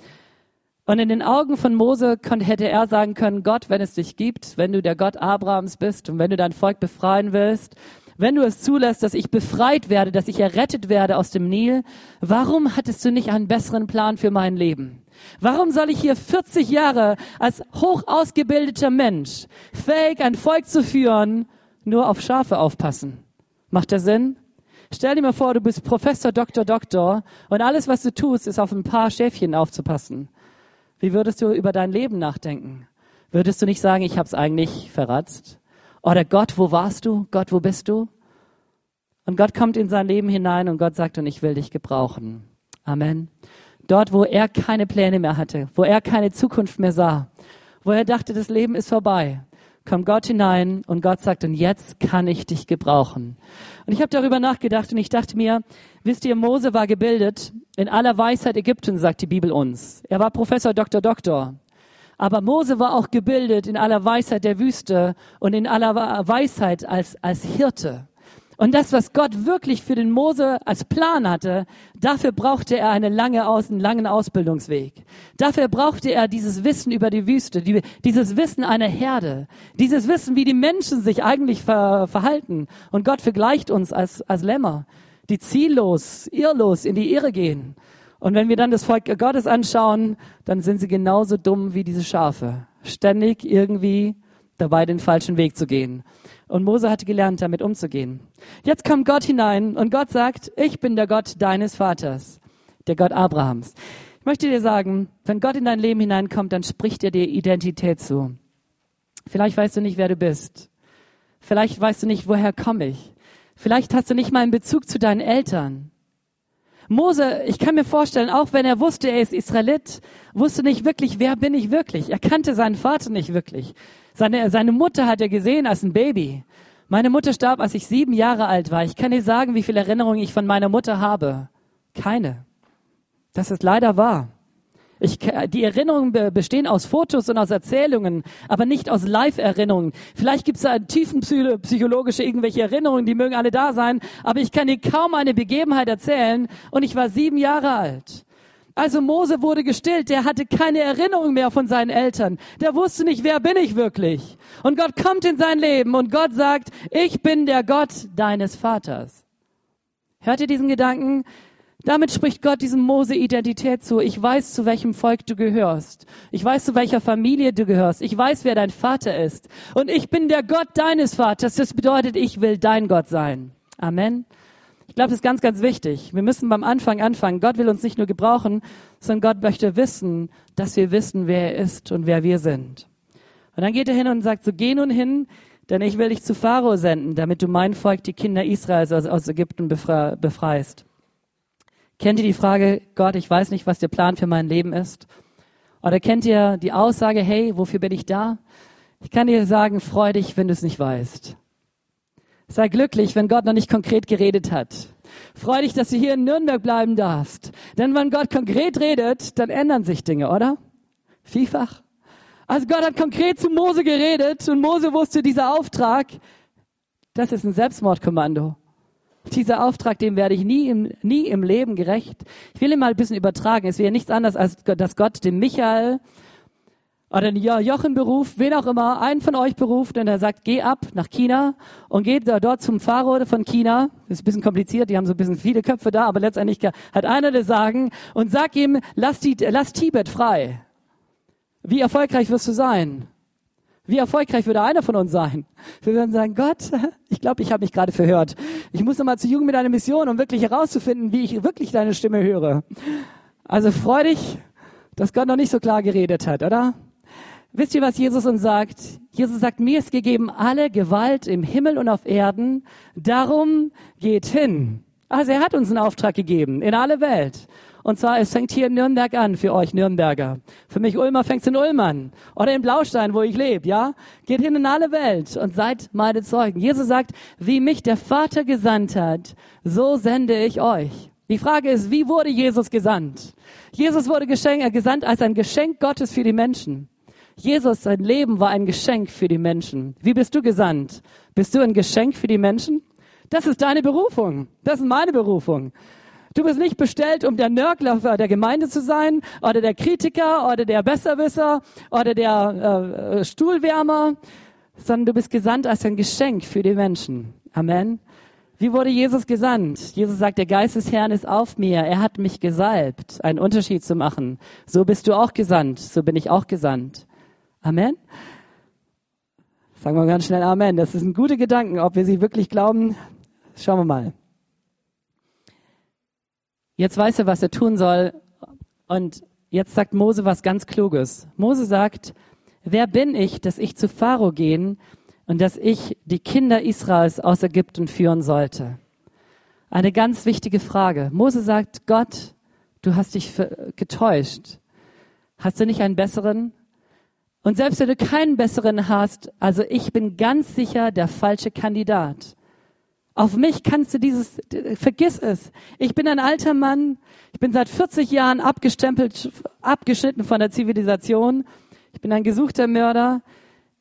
Und in den Augen von Mose konnte, hätte er sagen können, Gott, wenn es dich gibt, wenn du der Gott Abrahams bist und wenn du dein Volk befreien willst, wenn du es zulässt, dass ich befreit werde, dass ich errettet werde aus dem Nil, warum hattest du nicht einen besseren Plan für mein Leben? Warum soll ich hier 40 Jahre als hoch ausgebildeter Mensch fähig, ein Volk zu führen, nur auf Schafe aufpassen? Macht der Sinn? Stell dir mal vor, du bist Professor, Doktor, Doktor und alles, was du tust, ist auf ein paar Schäfchen aufzupassen. Wie würdest du über dein Leben nachdenken? Würdest du nicht sagen, ich habe es eigentlich verratzt? Oder Gott, wo warst du? Gott, wo bist du? Und Gott kommt in sein Leben hinein und Gott sagt, und ich will dich gebrauchen. Amen. Dort, wo er keine Pläne mehr hatte, wo er keine Zukunft mehr sah, wo er dachte, das Leben ist vorbei, kommt Gott hinein und Gott sagt, und jetzt kann ich dich gebrauchen. Und ich habe darüber nachgedacht und ich dachte mir, wisst ihr, Mose war gebildet in aller Weisheit Ägypten, sagt die Bibel uns. Er war Professor, Doktor, Doktor. Aber Mose war auch gebildet in aller Weisheit der Wüste und in aller Weisheit als, als Hirte. Und das, was Gott wirklich für den Mose als Plan hatte, dafür brauchte er eine lange Aus, einen langen Ausbildungsweg. Dafür brauchte er dieses Wissen über die Wüste, die, dieses Wissen einer Herde, dieses Wissen, wie die Menschen sich eigentlich ver, verhalten. Und Gott vergleicht uns als, als Lämmer, die ziellos, irrlos in die Irre gehen. Und wenn wir dann das Volk Gottes anschauen, dann sind sie genauso dumm wie diese Schafe. Ständig irgendwie dabei, den falschen Weg zu gehen. Und Mose hatte gelernt, damit umzugehen. Jetzt kommt Gott hinein und Gott sagt, ich bin der Gott deines Vaters, der Gott Abrahams. Ich möchte dir sagen, wenn Gott in dein Leben hineinkommt, dann spricht er dir Identität zu. Vielleicht weißt du nicht, wer du bist. Vielleicht weißt du nicht, woher komme ich. Vielleicht hast du nicht mal einen Bezug zu deinen Eltern. Mose, ich kann mir vorstellen, auch wenn er wusste, er ist Israelit, wusste nicht wirklich, wer bin ich wirklich. Er kannte seinen Vater nicht wirklich. Seine, seine Mutter hat er gesehen als ein Baby. Meine Mutter starb, als ich sieben Jahre alt war. Ich kann dir sagen, wie viele Erinnerungen ich von meiner Mutter habe. Keine. Das ist leider wahr. Ich, die Erinnerungen bestehen aus Fotos und aus Erzählungen, aber nicht aus Live-Erinnerungen. Vielleicht gibt es da tiefen psychologische irgendwelche Erinnerungen, die mögen alle da sein, aber ich kann dir kaum eine Begebenheit erzählen und ich war sieben Jahre alt. Also Mose wurde gestillt, der hatte keine Erinnerung mehr von seinen Eltern. Der wusste nicht, wer bin ich wirklich. Und Gott kommt in sein Leben und Gott sagt, ich bin der Gott deines Vaters. Hört ihr diesen Gedanken? Damit spricht Gott diesem Mose Identität zu. Ich weiß, zu welchem Volk du gehörst. Ich weiß, zu welcher Familie du gehörst. Ich weiß, wer dein Vater ist. Und ich bin der Gott deines Vaters. Das bedeutet, ich will dein Gott sein. Amen. Ich glaube, das ist ganz, ganz wichtig. Wir müssen beim Anfang anfangen. Gott will uns nicht nur gebrauchen, sondern Gott möchte wissen, dass wir wissen, wer er ist und wer wir sind. Und dann geht er hin und sagt, so geh nun hin, denn ich will dich zu Pharao senden, damit du mein Volk, die Kinder Israels aus, Ägypten befreist. Kennt ihr die Frage, Gott, ich weiß nicht, was der Plan für mein Leben ist? Oder kennt ihr die Aussage, hey, wofür bin ich da? Ich kann dir sagen, freu dich, wenn du es nicht weißt. Sei glücklich, wenn Gott noch nicht konkret geredet hat. Freu dich, dass du hier in Nürnberg bleiben darfst. Denn wenn Gott konkret redet, dann ändern sich Dinge, oder? Vielfach. Also Gott hat konkret zu Mose geredet und Mose wusste, dieser Auftrag, das ist ein Selbstmordkommando. Dieser Auftrag, dem werde ich nie im, nie im Leben gerecht. Ich will ihn mal ein bisschen übertragen. Es wäre nichts anderes, als dass Gott dem Michael oder Jochen beruft, wen auch immer, einen von euch beruft und er sagt, geh ab nach China und geht dort zum Pharao von China. Das ist ein bisschen kompliziert, die haben so ein bisschen viele Köpfe da, aber letztendlich hat einer das Sagen und sag ihm, lass, die, lass Tibet frei. Wie erfolgreich wirst du sein? Wie erfolgreich würde einer von uns sein? Wir würden sagen, Gott, ich glaube, ich habe mich gerade verhört. Ich muss nochmal zu Jugend mit einer Mission, um wirklich herauszufinden, wie ich wirklich deine Stimme höre. Also freu dich, dass Gott noch nicht so klar geredet hat, oder? Wisst ihr, was Jesus uns sagt? Jesus sagt, mir ist gegeben alle Gewalt im Himmel und auf Erden. Darum geht hin. Also er hat uns einen Auftrag gegeben in alle Welt. Und zwar, es fängt hier in Nürnberg an für euch Nürnberger. Für mich Ulmer fängt es in Ulm an. Oder in Blaustein, wo ich lebe, ja? Geht hin in alle Welt und seid meine Zeugen. Jesus sagt, wie mich der Vater gesandt hat, so sende ich euch. Die Frage ist, wie wurde Jesus gesandt? Jesus wurde äh, gesandt als ein Geschenk Gottes für die Menschen. Jesus, sein Leben war ein Geschenk für die Menschen. Wie bist du gesandt? Bist du ein Geschenk für die Menschen? Das ist deine Berufung. Das ist meine Berufung. Du bist nicht bestellt, um der Nörgler der Gemeinde zu sein oder der Kritiker oder der Besserwisser oder der äh, Stuhlwärmer, sondern du bist gesandt als ein Geschenk für die Menschen. Amen. Wie wurde Jesus gesandt? Jesus sagt, der Geist des Herrn ist auf mir. Er hat mich gesalbt, einen Unterschied zu machen. So bist du auch gesandt. So bin ich auch gesandt. Amen. Sagen wir ganz schnell Amen. Das ist ein guter Gedanke. Ob wir sie wirklich glauben, schauen wir mal. Jetzt weiß er, was er tun soll. Und jetzt sagt Mose was ganz Kluges. Mose sagt, wer bin ich, dass ich zu Pharao gehen und dass ich die Kinder Israels aus Ägypten führen sollte? Eine ganz wichtige Frage. Mose sagt, Gott, du hast dich getäuscht. Hast du nicht einen besseren? Und selbst wenn du keinen besseren hast, also ich bin ganz sicher der falsche Kandidat. Auf mich kannst du dieses, vergiss es. Ich bin ein alter Mann. Ich bin seit 40 Jahren abgestempelt, abgeschnitten von der Zivilisation. Ich bin ein gesuchter Mörder.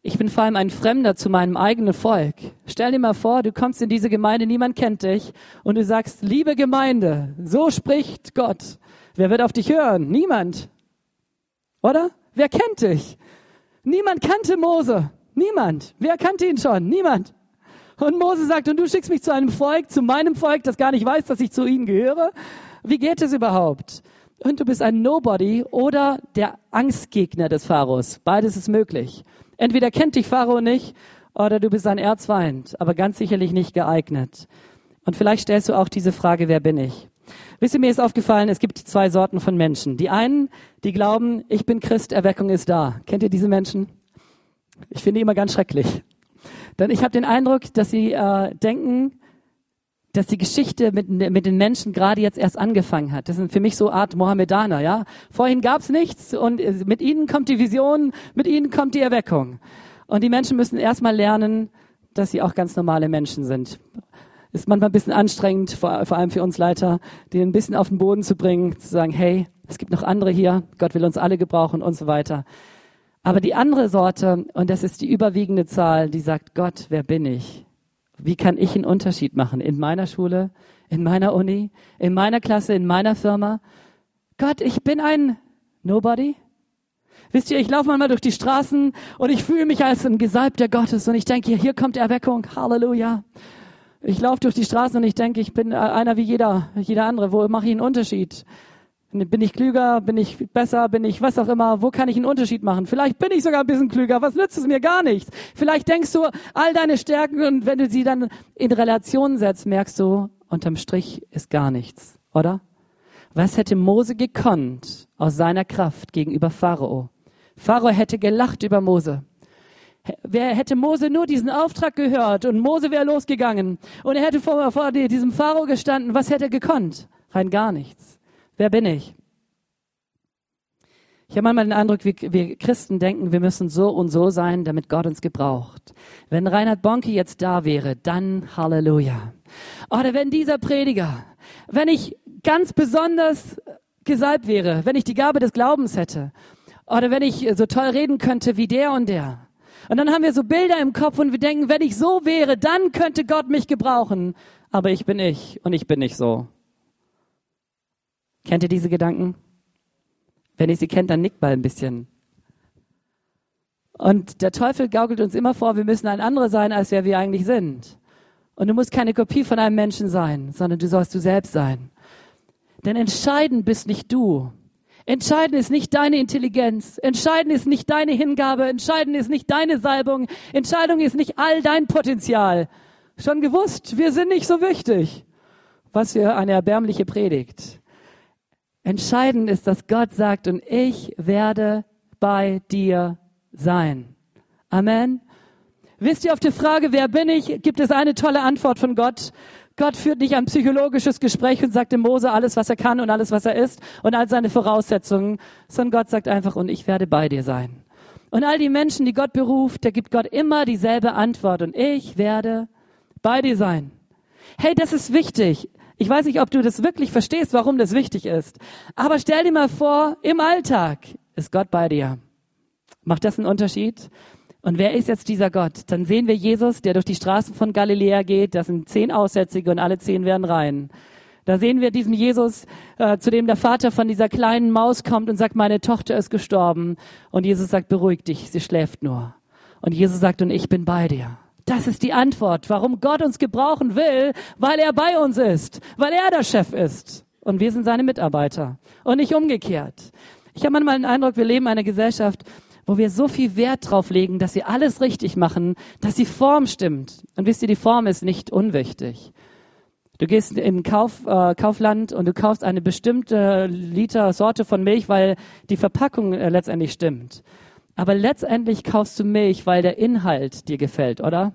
Ich bin vor allem ein Fremder zu meinem eigenen Volk. Stell dir mal vor, du kommst in diese Gemeinde, niemand kennt dich und du sagst, liebe Gemeinde, so spricht Gott. Wer wird auf dich hören? Niemand. Oder? Wer kennt dich? Niemand kannte Mose. Niemand. Wer kannte ihn schon? Niemand. Und Mose sagt, und du schickst mich zu einem Volk, zu meinem Volk, das gar nicht weiß, dass ich zu ihnen gehöre? Wie geht es überhaupt? Und du bist ein Nobody oder der Angstgegner des Pharaos. Beides ist möglich. Entweder kennt dich Pharao nicht oder du bist ein Erzfeind, aber ganz sicherlich nicht geeignet. Und vielleicht stellst du auch diese Frage, wer bin ich? Wisst ihr, mir ist aufgefallen, es gibt zwei Sorten von Menschen. Die einen, die glauben, ich bin Christ, Erweckung ist da. Kennt ihr diese Menschen? Ich finde die immer ganz schrecklich. Denn ich habe den Eindruck, dass sie äh, denken, dass die Geschichte mit, mit den Menschen gerade jetzt erst angefangen hat. Das sind für mich so Art Mohammedaner, ja. Vorhin gab's nichts und äh, mit ihnen kommt die Vision, mit ihnen kommt die Erweckung. Und die Menschen müssen erstmal lernen, dass sie auch ganz normale Menschen sind. Ist manchmal ein bisschen anstrengend, vor, vor allem für uns Leiter, die ein bisschen auf den Boden zu bringen, zu sagen, hey, es gibt noch andere hier, Gott will uns alle gebrauchen und so weiter. Aber die andere Sorte, und das ist die überwiegende Zahl, die sagt, Gott, wer bin ich? Wie kann ich einen Unterschied machen in meiner Schule, in meiner Uni, in meiner Klasse, in meiner Firma? Gott, ich bin ein Nobody. Wisst ihr, ich laufe manchmal durch die Straßen und ich fühle mich als ein Gesalbter Gottes und ich denke, hier kommt Erweckung, Halleluja. Ich laufe durch die Straßen und ich denke, ich bin einer wie jeder, jeder andere. Wo mache ich einen Unterschied? Bin ich klüger? Bin ich besser? Bin ich was auch immer? Wo kann ich einen Unterschied machen? Vielleicht bin ich sogar ein bisschen klüger. Was nützt es mir gar nichts? Vielleicht denkst du all deine Stärken und wenn du sie dann in Relation setzt, merkst du, unterm Strich ist gar nichts, oder? Was hätte Mose gekonnt aus seiner Kraft gegenüber Pharao? Pharao hätte gelacht über Mose. Wer hätte Mose nur diesen Auftrag gehört und Mose wäre losgegangen und er hätte vor, vor diesem Pharao gestanden, was hätte er gekonnt? Rein gar nichts. Wer bin ich? Ich habe manchmal den Eindruck, wir, wir, Christen denken, wir müssen so und so sein, damit Gott uns gebraucht. Wenn Reinhard Bonke jetzt da wäre, dann Halleluja. Oder wenn dieser Prediger, wenn ich ganz besonders gesalbt wäre, wenn ich die Gabe des Glaubens hätte, oder wenn ich so toll reden könnte wie der und der. Und dann haben wir so Bilder im Kopf und wir denken, wenn ich so wäre, dann könnte Gott mich gebrauchen. Aber ich bin ich und ich bin nicht so. Kennt ihr diese Gedanken? Wenn ihr sie kennt, dann nickt mal ein bisschen. Und der Teufel gaukelt uns immer vor, wir müssen ein anderer sein, als wer wir eigentlich sind. Und du musst keine Kopie von einem Menschen sein, sondern du sollst du selbst sein. Denn entscheidend bist nicht du. Entscheidend ist nicht deine Intelligenz. Entscheidend ist nicht deine Hingabe. Entscheidend ist nicht deine Salbung. Entscheidung ist nicht all dein Potenzial. Schon gewusst, wir sind nicht so wichtig. Was für eine erbärmliche Predigt. Entscheidend ist, dass Gott sagt, und ich werde bei dir sein. Amen. Wisst ihr auf die Frage, wer bin ich, gibt es eine tolle Antwort von Gott. Gott führt nicht ein psychologisches Gespräch und sagt dem Mose alles, was er kann und alles, was er ist und all seine Voraussetzungen, sondern Gott sagt einfach, und ich werde bei dir sein. Und all die Menschen, die Gott beruft, da gibt Gott immer dieselbe Antwort und ich werde bei dir sein. Hey, das ist wichtig. Ich weiß nicht, ob du das wirklich verstehst, warum das wichtig ist. Aber stell dir mal vor, im Alltag ist Gott bei dir. Macht das einen Unterschied? Und wer ist jetzt dieser Gott? Dann sehen wir Jesus, der durch die Straßen von Galiläa geht. Das sind zehn Aussätzige und alle zehn werden rein. Da sehen wir diesen Jesus, äh, zu dem der Vater von dieser kleinen Maus kommt und sagt, meine Tochter ist gestorben. Und Jesus sagt, beruhig dich, sie schläft nur. Und Jesus sagt, und ich bin bei dir. Das ist die Antwort, warum Gott uns gebrauchen will, weil er bei uns ist, weil er der Chef ist und wir sind seine Mitarbeiter und nicht umgekehrt. Ich habe manchmal den Eindruck, wir leben in einer Gesellschaft, wo wir so viel Wert drauf legen, dass sie alles richtig machen, dass die Form stimmt. Und wisst ihr, die Form ist nicht unwichtig. Du gehst in Kauf, äh, Kaufland und du kaufst eine bestimmte Liter Sorte von Milch, weil die Verpackung äh, letztendlich stimmt. Aber letztendlich kaufst du Milch, weil der Inhalt dir gefällt, oder?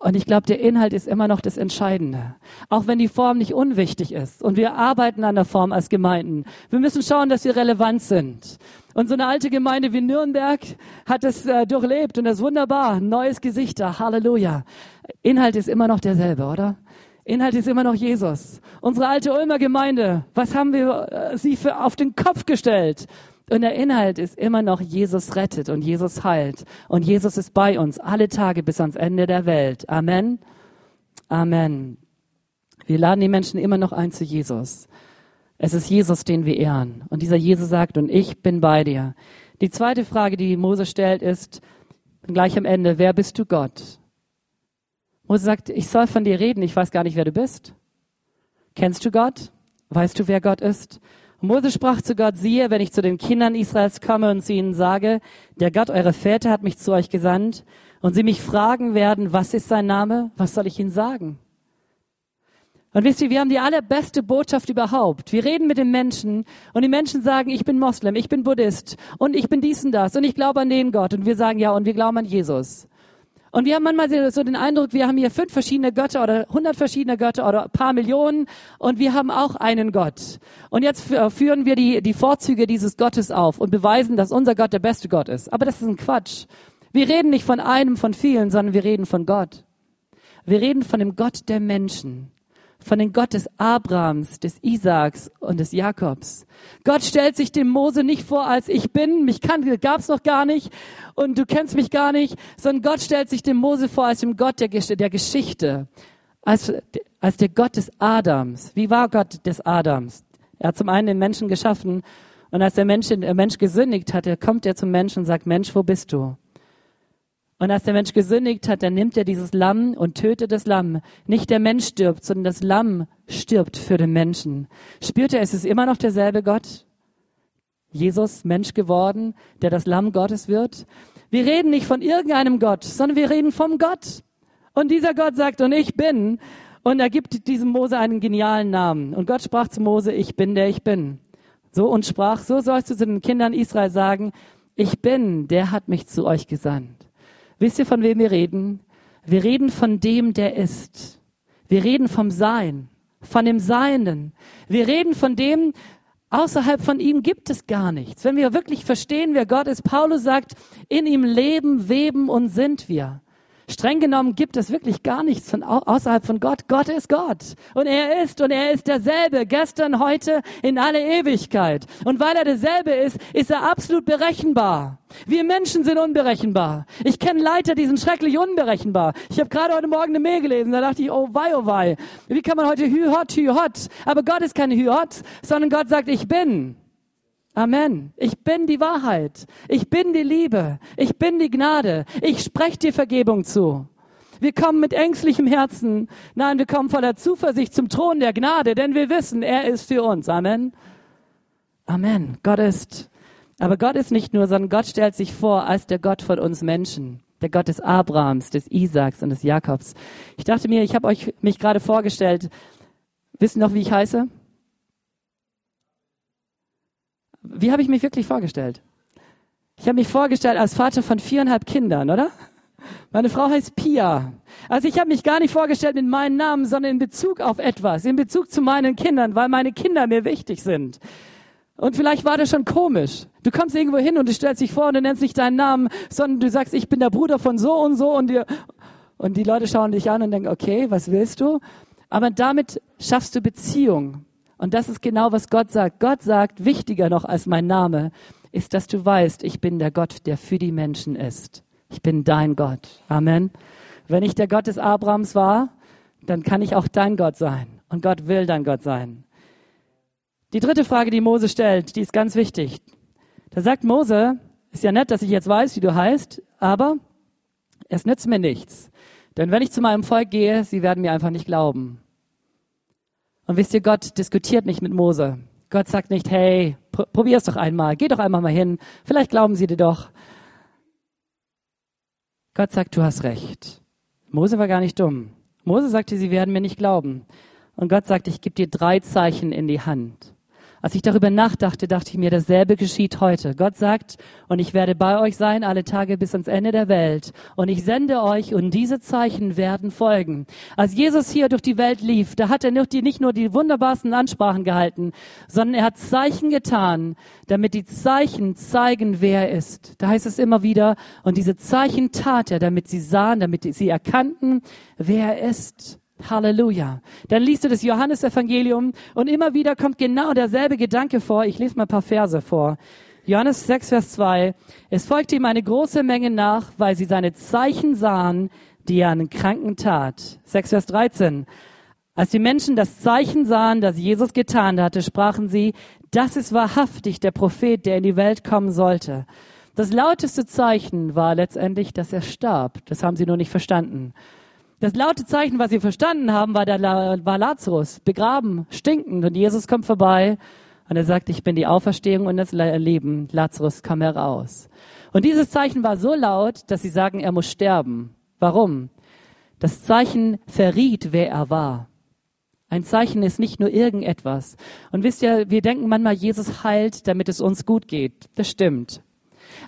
Und ich glaube, der Inhalt ist immer noch das Entscheidende. Auch wenn die Form nicht unwichtig ist. Und wir arbeiten an der Form als Gemeinden. Wir müssen schauen, dass wir relevant sind. Und so eine alte Gemeinde wie Nürnberg hat es äh, durchlebt und das ist wunderbar. Neues Gesicht da. Halleluja. Inhalt ist immer noch derselbe, oder? Inhalt ist immer noch Jesus. Unsere alte Ulmer Gemeinde, was haben wir äh, sie für auf den Kopf gestellt? Und der Inhalt ist immer noch, Jesus rettet und Jesus heilt. Und Jesus ist bei uns alle Tage bis ans Ende der Welt. Amen. Amen. Wir laden die Menschen immer noch ein zu Jesus. Es ist Jesus, den wir ehren. Und dieser Jesus sagt, und ich bin bei dir. Die zweite Frage, die Mose stellt, ist gleich am Ende, wer bist du Gott? Mose sagt, ich soll von dir reden, ich weiß gar nicht, wer du bist. Kennst du Gott? Weißt du, wer Gott ist? Und Mose sprach zu Gott, siehe, wenn ich zu den Kindern Israels komme und zu ihnen sage, der Gott eurer Väter hat mich zu euch gesandt, und sie mich fragen werden, was ist sein Name, was soll ich ihnen sagen? Und wisst ihr, wir haben die allerbeste Botschaft überhaupt. Wir reden mit den Menschen und die Menschen sagen, ich bin Moslem, ich bin Buddhist und ich bin dies und das und ich glaube an den Gott und wir sagen ja und wir glauben an Jesus. Und wir haben manchmal so den Eindruck, wir haben hier fünf verschiedene Götter oder hundert verschiedene Götter oder paar Millionen und wir haben auch einen Gott. Und jetzt führen wir die, die Vorzüge dieses Gottes auf und beweisen, dass unser Gott der beste Gott ist. Aber das ist ein Quatsch. Wir reden nicht von einem, von vielen, sondern wir reden von Gott. Wir reden von dem Gott der Menschen von dem Gott des Abrahams, des Isaaks und des Jakobs. Gott stellt sich dem Mose nicht vor, als ich bin, mich kann, gab's noch gar nicht und du kennst mich gar nicht, sondern Gott stellt sich dem Mose vor als dem Gott der, der Geschichte, als, als der Gott des Adams. Wie war Gott des Adams? Er hat zum einen den Menschen geschaffen und als der Mensch, der Mensch gesündigt hat, kommt er zum Menschen und sagt, Mensch, wo bist du? Und als der Mensch gesündigt hat, dann nimmt er dieses Lamm und tötet das Lamm. Nicht der Mensch stirbt, sondern das Lamm stirbt für den Menschen. Spürt er, es ist immer noch derselbe Gott? Jesus, Mensch geworden, der das Lamm Gottes wird? Wir reden nicht von irgendeinem Gott, sondern wir reden vom Gott. Und dieser Gott sagt, und ich bin. Und er gibt diesem Mose einen genialen Namen. Und Gott sprach zu Mose, ich bin der ich bin. So und sprach, so sollst du zu den Kindern Israel sagen, ich bin, der hat mich zu euch gesandt. Wisst ihr, von wem wir reden? Wir reden von dem, der ist. Wir reden vom Sein, von dem Seienden. Wir reden von dem, außerhalb von ihm gibt es gar nichts. Wenn wir wirklich verstehen, wer Gott ist, Paulus sagt, in ihm leben, weben und sind wir. Streng genommen gibt es wirklich gar nichts von außerhalb von Gott. Gott ist Gott. Und er ist und er ist derselbe, gestern, heute, in alle Ewigkeit. Und weil er derselbe ist, ist er absolut berechenbar. Wir Menschen sind unberechenbar. Ich kenne Leiter, die sind schrecklich unberechenbar. Ich habe gerade heute Morgen eine Mail gelesen, da dachte ich, oh wei, oh wei. Wie kann man heute hü hot, hü hot? Aber Gott ist kein hü hot, sondern Gott sagt, ich bin. Amen. Ich bin die Wahrheit. Ich bin die Liebe. Ich bin die Gnade. Ich spreche dir Vergebung zu. Wir kommen mit ängstlichem Herzen. Nein, wir kommen voller Zuversicht zum Thron der Gnade, denn wir wissen, er ist für uns. Amen. Amen. Gott ist. Aber Gott ist nicht nur, sondern Gott stellt sich vor als der Gott von uns Menschen. Der Gott des Abrahams, des Isaaks und des Jakobs. Ich dachte mir, ich habe euch mich gerade vorgestellt. Wissen noch, wie ich heiße? Wie habe ich mich wirklich vorgestellt? Ich habe mich vorgestellt als Vater von viereinhalb Kindern, oder? Meine Frau heißt Pia. Also ich habe mich gar nicht vorgestellt mit meinem Namen, sondern in Bezug auf etwas, in Bezug zu meinen Kindern, weil meine Kinder mir wichtig sind. Und vielleicht war das schon komisch. Du kommst irgendwo hin und du stellst dich vor und du nennst nicht deinen Namen, sondern du sagst, ich bin der Bruder von so und so und die, und die Leute schauen dich an und denken, okay, was willst du? Aber damit schaffst du Beziehung. Und das ist genau, was Gott sagt. Gott sagt, wichtiger noch als mein Name, ist, dass du weißt, ich bin der Gott, der für die Menschen ist. Ich bin dein Gott. Amen. Wenn ich der Gott des Abrahams war, dann kann ich auch dein Gott sein. Und Gott will dein Gott sein. Die dritte Frage, die Mose stellt, die ist ganz wichtig. Da sagt Mose, ist ja nett, dass ich jetzt weiß, wie du heißt, aber es nützt mir nichts. Denn wenn ich zu meinem Volk gehe, sie werden mir einfach nicht glauben. Und wisst ihr, Gott diskutiert nicht mit Mose. Gott sagt nicht, hey, pr probier's doch einmal, geh doch einmal mal hin, vielleicht glauben sie dir doch. Gott sagt, du hast recht. Mose war gar nicht dumm. Mose sagte, sie werden mir nicht glauben. Und Gott sagt, ich gebe dir drei Zeichen in die Hand. Als ich darüber nachdachte, dachte ich mir, dasselbe geschieht heute. Gott sagt, und ich werde bei euch sein alle Tage bis ans Ende der Welt. Und ich sende euch und diese Zeichen werden folgen. Als Jesus hier durch die Welt lief, da hat er nicht nur die wunderbarsten Ansprachen gehalten, sondern er hat Zeichen getan, damit die Zeichen zeigen, wer er ist. Da heißt es immer wieder, und diese Zeichen tat er, damit sie sahen, damit sie erkannten, wer er ist. Halleluja. Dann liest du das Johannesevangelium und immer wieder kommt genau derselbe Gedanke vor. Ich lese mal ein paar Verse vor. Johannes 6, Vers 2. Es folgte ihm eine große Menge nach, weil sie seine Zeichen sahen, die er an den Kranken tat. 6, Vers 13. Als die Menschen das Zeichen sahen, das Jesus getan hatte, sprachen sie, das ist wahrhaftig der Prophet, der in die Welt kommen sollte. Das lauteste Zeichen war letztendlich, dass er starb. Das haben sie nur nicht verstanden. Das laute Zeichen, was sie verstanden haben, war, der, war Lazarus, begraben, stinkend. Und Jesus kommt vorbei und er sagt, ich bin die Auferstehung und das Leben. Lazarus, komm heraus. Und dieses Zeichen war so laut, dass sie sagen, er muss sterben. Warum? Das Zeichen verriet, wer er war. Ein Zeichen ist nicht nur irgendetwas. Und wisst ihr, wir denken manchmal, Jesus heilt, damit es uns gut geht. Das stimmt.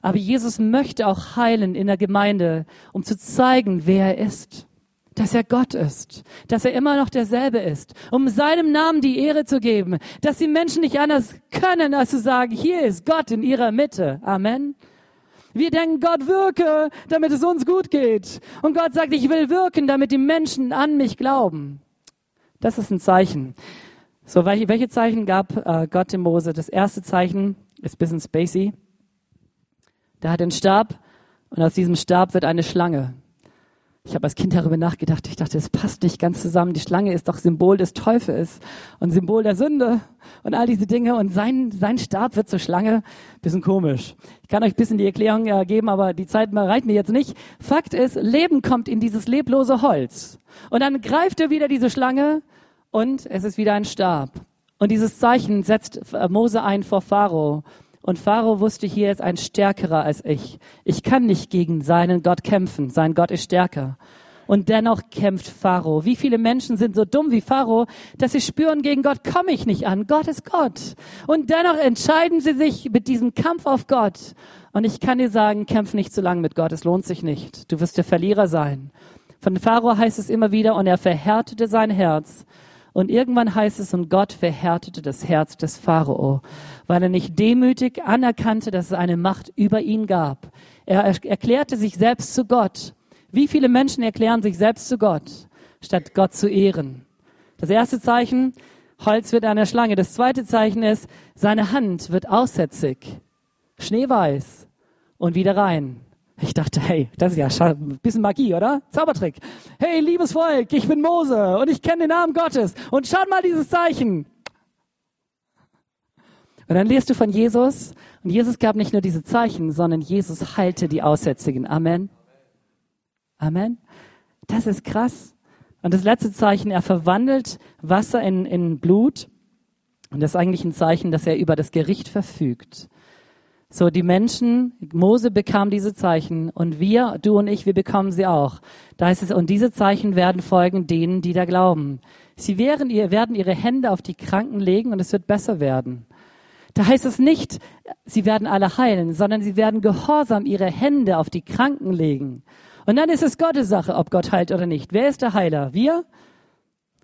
Aber Jesus möchte auch heilen in der Gemeinde, um zu zeigen, wer er ist dass er Gott ist, dass er immer noch derselbe ist, um seinem Namen die Ehre zu geben, dass die Menschen nicht anders können, als zu sagen, hier ist Gott in ihrer Mitte. Amen. Wir denken, Gott wirke, damit es uns gut geht. Und Gott sagt, ich will wirken, damit die Menschen an mich glauben. Das ist ein Zeichen. So, welche, welche Zeichen gab äh, Gott dem Mose? Das erste Zeichen ist bisschen spacey. Der hat den Stab und aus diesem Stab wird eine Schlange. Ich habe als Kind darüber nachgedacht. Ich dachte, es passt nicht ganz zusammen. Die Schlange ist doch Symbol des Teufels und Symbol der Sünde und all diese Dinge. Und sein, sein Stab wird zur Schlange. Bisschen komisch. Ich kann euch ein bisschen die Erklärung äh, geben, aber die Zeit reicht mir jetzt nicht. Fakt ist, Leben kommt in dieses leblose Holz. Und dann greift er wieder diese Schlange und es ist wieder ein Stab. Und dieses Zeichen setzt äh, Mose ein vor Pharao. Und Pharao wusste, hier ist ein Stärkerer als ich. Ich kann nicht gegen seinen Gott kämpfen. Sein Gott ist stärker. Und dennoch kämpft Pharao. Wie viele Menschen sind so dumm wie Pharao, dass sie spüren, gegen Gott komme ich nicht an. Gott ist Gott. Und dennoch entscheiden sie sich mit diesem Kampf auf Gott. Und ich kann dir sagen, kämpf nicht zu lang mit Gott. Es lohnt sich nicht. Du wirst der Verlierer sein. Von Pharao heißt es immer wieder, und er verhärtete sein Herz. Und irgendwann heißt es, und Gott verhärtete das Herz des Pharao weil er nicht demütig anerkannte, dass es eine Macht über ihn gab. Er erklärte sich selbst zu Gott. Wie viele Menschen erklären sich selbst zu Gott, statt Gott zu ehren? Das erste Zeichen, Holz wird einer Schlange. Das zweite Zeichen ist, seine Hand wird aussätzig, schneeweiß und wieder rein. Ich dachte, hey, das ist ja ein bisschen Magie, oder? Zaubertrick. Hey, liebes Volk, ich bin Mose und ich kenne den Namen Gottes. Und schaut mal dieses Zeichen. Und dann liest du von Jesus und Jesus gab nicht nur diese Zeichen, sondern Jesus heilte die Aussätzigen. Amen. Amen. Das ist krass. Und das letzte Zeichen, er verwandelt Wasser in, in Blut. Und das ist eigentlich ein Zeichen, dass er über das Gericht verfügt. So, die Menschen, Mose bekam diese Zeichen und wir, du und ich, wir bekommen sie auch. Da heißt es, und diese Zeichen werden folgen denen, die da glauben. Sie werden, werden ihre Hände auf die Kranken legen und es wird besser werden. Da heißt es nicht, sie werden alle heilen, sondern sie werden gehorsam ihre Hände auf die Kranken legen. Und dann ist es Gottes Sache, ob Gott heilt oder nicht. Wer ist der Heiler? Wir?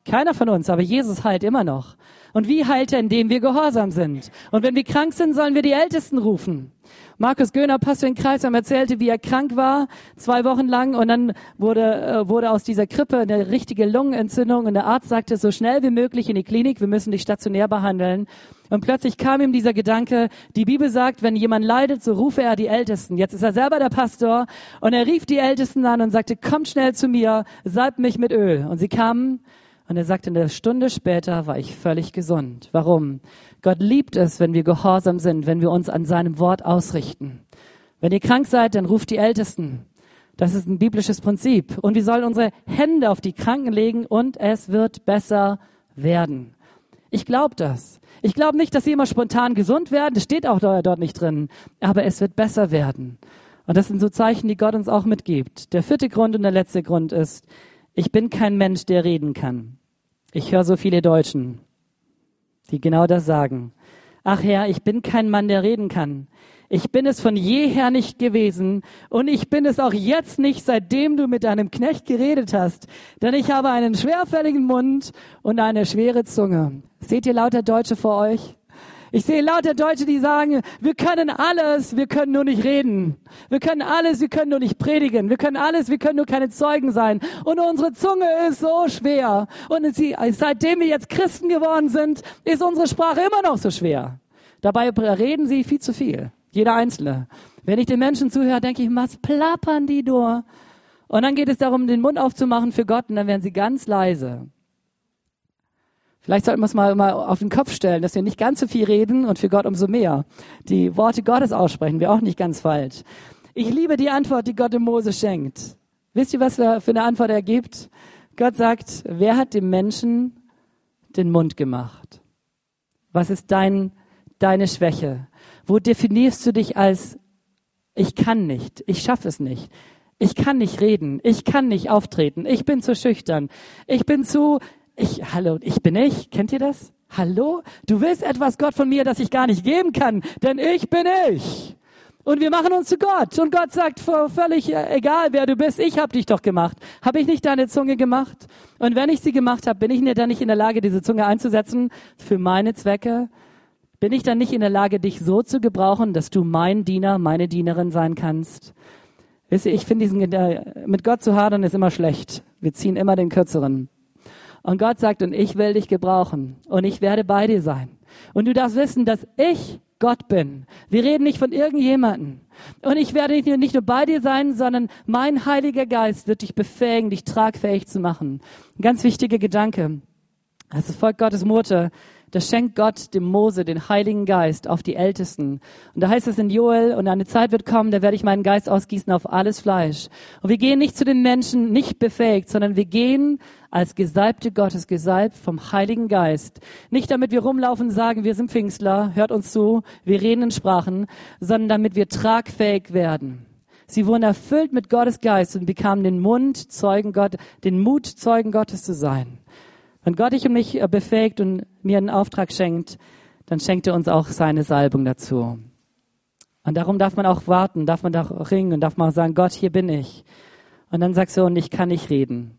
Keiner von uns, aber Jesus heilt immer noch. Und wie heilt er, indem wir gehorsam sind? Und wenn wir krank sind, sollen wir die Ältesten rufen. Markus Göhner, Pastor in Kreisheim, erzählte, wie er krank war, zwei Wochen lang, und dann wurde, äh, wurde aus dieser Krippe eine richtige Lungenentzündung, und der Arzt sagte, so schnell wie möglich in die Klinik, wir müssen dich stationär behandeln. Und plötzlich kam ihm dieser Gedanke, die Bibel sagt, wenn jemand leidet, so rufe er die Ältesten. Jetzt ist er selber der Pastor, und er rief die Ältesten an und sagte, kommt schnell zu mir, salbt mich mit Öl. Und sie kamen, und er sagte, eine Stunde später war ich völlig gesund. Warum? Gott liebt es, wenn wir gehorsam sind, wenn wir uns an seinem Wort ausrichten. Wenn ihr krank seid, dann ruft die Ältesten. Das ist ein biblisches Prinzip. Und wir sollen unsere Hände auf die Kranken legen und es wird besser werden. Ich glaube das. Ich glaube nicht, dass sie immer spontan gesund werden. Das steht auch dort nicht drin. Aber es wird besser werden. Und das sind so Zeichen, die Gott uns auch mitgibt. Der vierte Grund und der letzte Grund ist, ich bin kein Mensch, der reden kann. Ich höre so viele Deutschen, die genau das sagen. Ach Herr, ich bin kein Mann, der reden kann. Ich bin es von jeher nicht gewesen und ich bin es auch jetzt nicht, seitdem du mit deinem Knecht geredet hast, denn ich habe einen schwerfälligen Mund und eine schwere Zunge. Seht ihr lauter Deutsche vor euch? Ich sehe lauter Deutsche, die sagen, wir können alles, wir können nur nicht reden. Wir können alles, wir können nur nicht predigen. Wir können alles, wir können nur keine Zeugen sein. Und unsere Zunge ist so schwer. Und sie, seitdem wir jetzt Christen geworden sind, ist unsere Sprache immer noch so schwer. Dabei reden sie viel zu viel. Jeder Einzelne. Wenn ich den Menschen zuhöre, denke ich, was plappern die nur? Und dann geht es darum, den Mund aufzumachen für Gott und dann werden sie ganz leise. Vielleicht sollten wir es mal, mal auf den Kopf stellen, dass wir nicht ganz so viel reden und für Gott umso mehr. Die Worte Gottes aussprechen wir auch nicht ganz falsch. Ich liebe die Antwort, die Gott dem Mose schenkt. Wisst ihr, was er für eine Antwort er gibt? Gott sagt, wer hat dem Menschen den Mund gemacht? Was ist dein, deine Schwäche? Wo definierst du dich als, ich kann nicht, ich schaffe es nicht, ich kann nicht reden, ich kann nicht auftreten, ich bin zu schüchtern, ich bin zu, ich, hallo, ich bin ich, kennt ihr das? Hallo? Du willst etwas Gott von mir, das ich gar nicht geben kann, denn ich bin ich. Und wir machen uns zu Gott. Und Gott sagt, völlig äh, egal, wer du bist, ich habe dich doch gemacht. Habe ich nicht deine Zunge gemacht? Und wenn ich sie gemacht habe, bin ich dann nicht in der Lage, diese Zunge einzusetzen für meine Zwecke? Bin ich dann nicht in der Lage, dich so zu gebrauchen, dass du mein Diener, meine Dienerin sein kannst? Wisst ihr, ich finde diesen, mit Gott zu hadern ist immer schlecht. Wir ziehen immer den kürzeren. Und Gott sagt, und ich will dich gebrauchen. Und ich werde bei dir sein. Und du darfst wissen, dass ich Gott bin. Wir reden nicht von irgendjemanden. Und ich werde nicht nur bei dir sein, sondern mein Heiliger Geist wird dich befähigen, dich tragfähig zu machen. Ein ganz wichtiger Gedanke. Das Volk Gottes Murte da schenkt Gott dem Mose den Heiligen Geist auf die Ältesten. Und da heißt es in Joel, und eine Zeit wird kommen, da werde ich meinen Geist ausgießen auf alles Fleisch. Und wir gehen nicht zu den Menschen nicht befähigt, sondern wir gehen als Gesalbte Gottes, gesalbt vom Heiligen Geist. Nicht damit wir rumlaufen und sagen, wir sind Pfingstler, hört uns zu, wir reden in Sprachen, sondern damit wir tragfähig werden. Sie wurden erfüllt mit Gottes Geist und bekamen den Mund, Zeugen Gott, den Mut, Zeugen Gottes zu sein. Wenn Gott dich und mich äh, befähigt und mir einen Auftrag schenkt, dann schenkt er uns auch seine Salbung dazu. Und darum darf man auch warten, darf man auch ringen und darf man auch sagen, Gott, hier bin ich. Und dann sagst du, und ich kann nicht reden.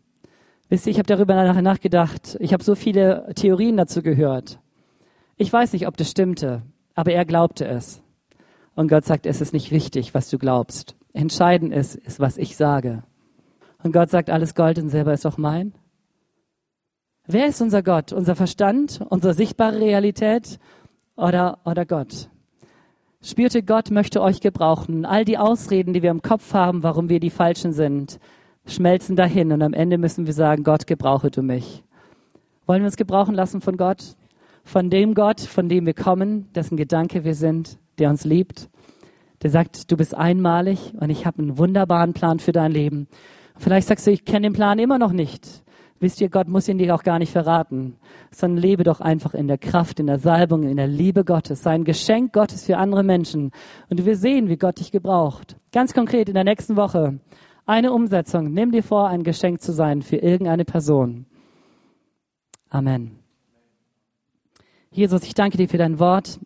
Wisst ihr, ich habe darüber nachgedacht. Ich habe so viele Theorien dazu gehört. Ich weiß nicht, ob das stimmte, aber er glaubte es. Und Gott sagt, es ist nicht wichtig, was du glaubst. Entscheidend ist, ist, was ich sage. Und Gott sagt, alles Gold und Silber ist doch mein. Wer ist unser Gott? Unser Verstand, unsere sichtbare Realität oder, oder Gott? Spürte Gott möchte euch gebrauchen. All die Ausreden, die wir im Kopf haben, warum wir die Falschen sind, schmelzen dahin und am Ende müssen wir sagen, Gott, gebrauche du mich. Wollen wir uns gebrauchen lassen von Gott? Von dem Gott, von dem wir kommen, dessen Gedanke wir sind, der uns liebt, der sagt, du bist einmalig und ich habe einen wunderbaren Plan für dein Leben. Vielleicht sagst du, ich kenne den Plan immer noch nicht. Wisst ihr, Gott muss ihn dir auch gar nicht verraten, sondern lebe doch einfach in der Kraft, in der Salbung, in der Liebe Gottes, sein Geschenk Gottes für andere Menschen. Und wirst sehen, wie Gott dich gebraucht. Ganz konkret in der nächsten Woche eine Umsetzung. Nimm dir vor, ein Geschenk zu sein für irgendeine Person. Amen. Jesus, ich danke dir für dein Wort.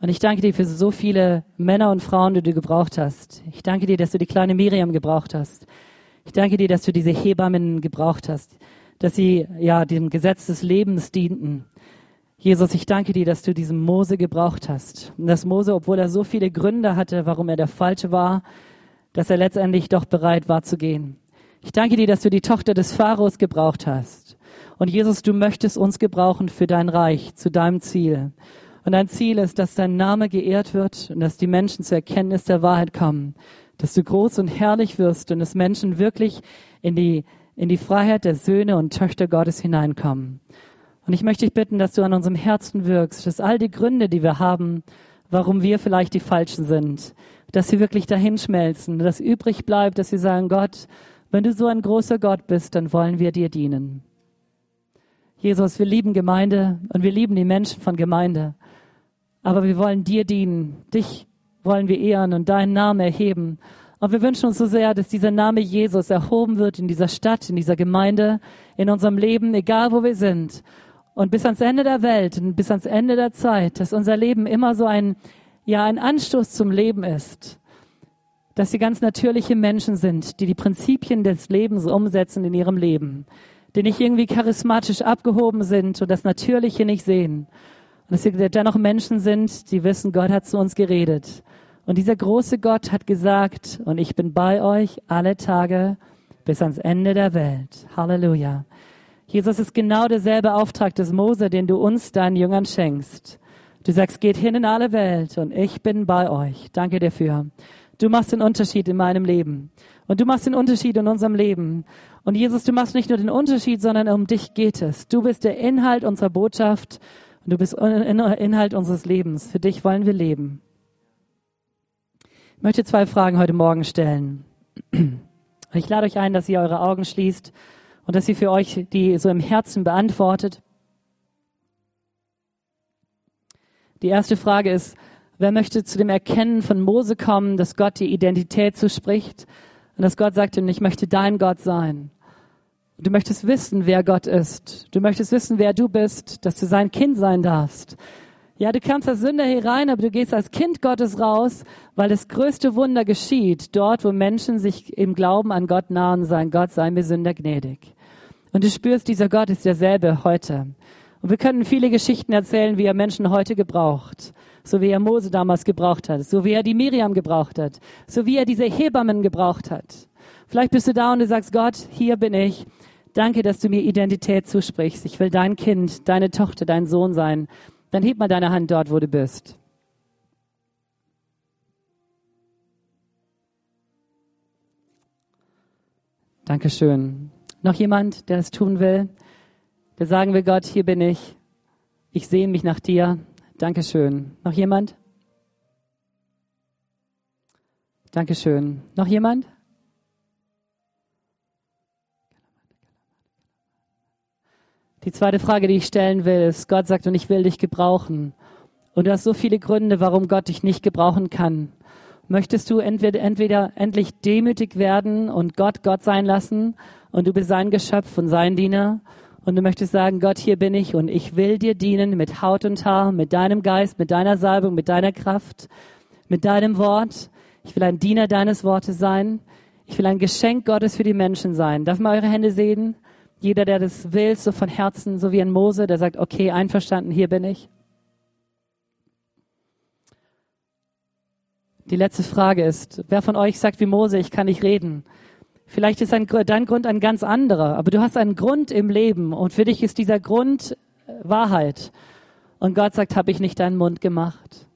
Und ich danke dir für so viele Männer und Frauen, die du gebraucht hast. Ich danke dir, dass du die kleine Miriam gebraucht hast. Ich danke dir, dass du diese Hebammen gebraucht hast dass sie ja dem Gesetz des Lebens dienten. Jesus, ich danke dir, dass du diesen Mose gebraucht hast. Und dass Mose, obwohl er so viele Gründe hatte, warum er der Falsche war, dass er letztendlich doch bereit war zu gehen. Ich danke dir, dass du die Tochter des Pharaos gebraucht hast. Und Jesus, du möchtest uns gebrauchen für dein Reich, zu deinem Ziel. Und dein Ziel ist, dass dein Name geehrt wird und dass die Menschen zur Erkenntnis der Wahrheit kommen. Dass du groß und herrlich wirst und dass Menschen wirklich in die in die Freiheit der Söhne und Töchter Gottes hineinkommen. Und ich möchte dich bitten, dass du an unserem Herzen wirkst, dass all die Gründe, die wir haben, warum wir vielleicht die Falschen sind, dass sie wirklich dahin schmelzen, dass übrig bleibt, dass sie sagen, Gott, wenn du so ein großer Gott bist, dann wollen wir dir dienen. Jesus, wir lieben Gemeinde und wir lieben die Menschen von Gemeinde. Aber wir wollen dir dienen. Dich wollen wir ehren und deinen Namen erheben. Und wir wünschen uns so sehr, dass dieser Name Jesus erhoben wird in dieser Stadt, in dieser Gemeinde, in unserem Leben, egal wo wir sind. und bis ans Ende der Welt und bis ans Ende der Zeit, dass unser Leben immer so ein, ja, ein Anstoß zum Leben ist. Dass sie ganz natürliche Menschen sind, die die Prinzipien des Lebens umsetzen in ihrem Leben. Die nicht irgendwie charismatisch abgehoben sind und das Natürliche nicht sehen. Und dass sie dennoch Menschen sind, die wissen, Gott hat zu uns geredet. Und dieser große Gott hat gesagt, und ich bin bei euch alle Tage bis ans Ende der Welt. Halleluja. Jesus ist genau derselbe Auftrag des Mose, den du uns, deinen Jüngern, schenkst. Du sagst, geht hin in alle Welt und ich bin bei euch. Danke dafür. Du machst den Unterschied in meinem Leben. Und du machst den Unterschied in unserem Leben. Und Jesus, du machst nicht nur den Unterschied, sondern um dich geht es. Du bist der Inhalt unserer Botschaft und du bist Inhalt unseres Lebens. Für dich wollen wir leben. Ich möchte zwei Fragen heute Morgen stellen. Ich lade euch ein, dass ihr eure Augen schließt und dass sie für euch die so im Herzen beantwortet. Die erste Frage ist, wer möchte zu dem Erkennen von Mose kommen, dass Gott die Identität zuspricht und dass Gott sagt ich möchte dein Gott sein. Du möchtest wissen, wer Gott ist. Du möchtest wissen, wer du bist, dass du sein Kind sein darfst. Ja, du kannst als Sünder hier rein, aber du gehst als Kind Gottes raus, weil das größte Wunder geschieht, dort, wo Menschen sich im Glauben an Gott nahen, sagen, Gott sei mir Sünder gnädig. Und du spürst, dieser Gott ist derselbe heute. Und wir können viele Geschichten erzählen, wie er Menschen heute gebraucht. So wie er Mose damals gebraucht hat. So wie er die Miriam gebraucht hat. So wie er diese Hebammen gebraucht hat. Vielleicht bist du da und du sagst, Gott, hier bin ich. Danke, dass du mir Identität zusprichst. Ich will dein Kind, deine Tochter, dein Sohn sein. Dann heb mal deine Hand dort, wo du bist. Dankeschön. Noch jemand, der das tun will? Der sagen will, Gott, hier bin ich. Ich sehe mich nach dir. Dankeschön. Noch jemand? Dankeschön. Noch jemand? Die zweite Frage, die ich stellen will, ist, Gott sagt, und ich will dich gebrauchen. Und du hast so viele Gründe, warum Gott dich nicht gebrauchen kann. Möchtest du entweder, entweder endlich demütig werden und Gott Gott sein lassen und du bist sein Geschöpf und sein Diener und du möchtest sagen, Gott, hier bin ich und ich will dir dienen mit Haut und Haar, mit deinem Geist, mit deiner Salbung, mit deiner Kraft, mit deinem Wort. Ich will ein Diener deines Wortes sein. Ich will ein Geschenk Gottes für die Menschen sein. Darf man eure Hände sehen? Jeder, der das will, so von Herzen, so wie ein Mose, der sagt, okay, einverstanden, hier bin ich. Die letzte Frage ist, wer von euch sagt wie Mose, ich kann nicht reden? Vielleicht ist ein, dein Grund ein ganz anderer, aber du hast einen Grund im Leben und für dich ist dieser Grund äh, Wahrheit. Und Gott sagt, habe ich nicht deinen Mund gemacht?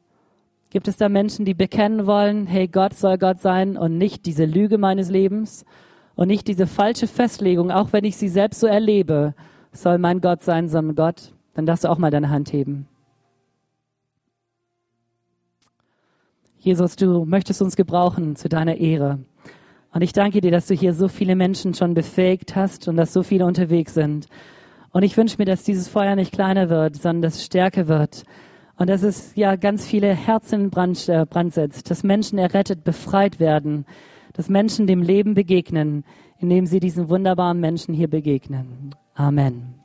Gibt es da Menschen, die bekennen wollen, hey, Gott soll Gott sein und nicht diese Lüge meines Lebens? Und nicht diese falsche Festlegung, auch wenn ich sie selbst so erlebe, soll mein Gott sein, sondern Gott, dann darfst du auch mal deine Hand heben. Jesus, du möchtest uns gebrauchen zu deiner Ehre. Und ich danke dir, dass du hier so viele Menschen schon befähigt hast und dass so viele unterwegs sind. Und ich wünsche mir, dass dieses Feuer nicht kleiner wird, sondern dass es stärker wird. Und dass es ja ganz viele Herzen in Brand, äh, Brand setzt, dass Menschen errettet, befreit werden, dass Menschen dem Leben begegnen, indem sie diesen wunderbaren Menschen hier begegnen. Amen.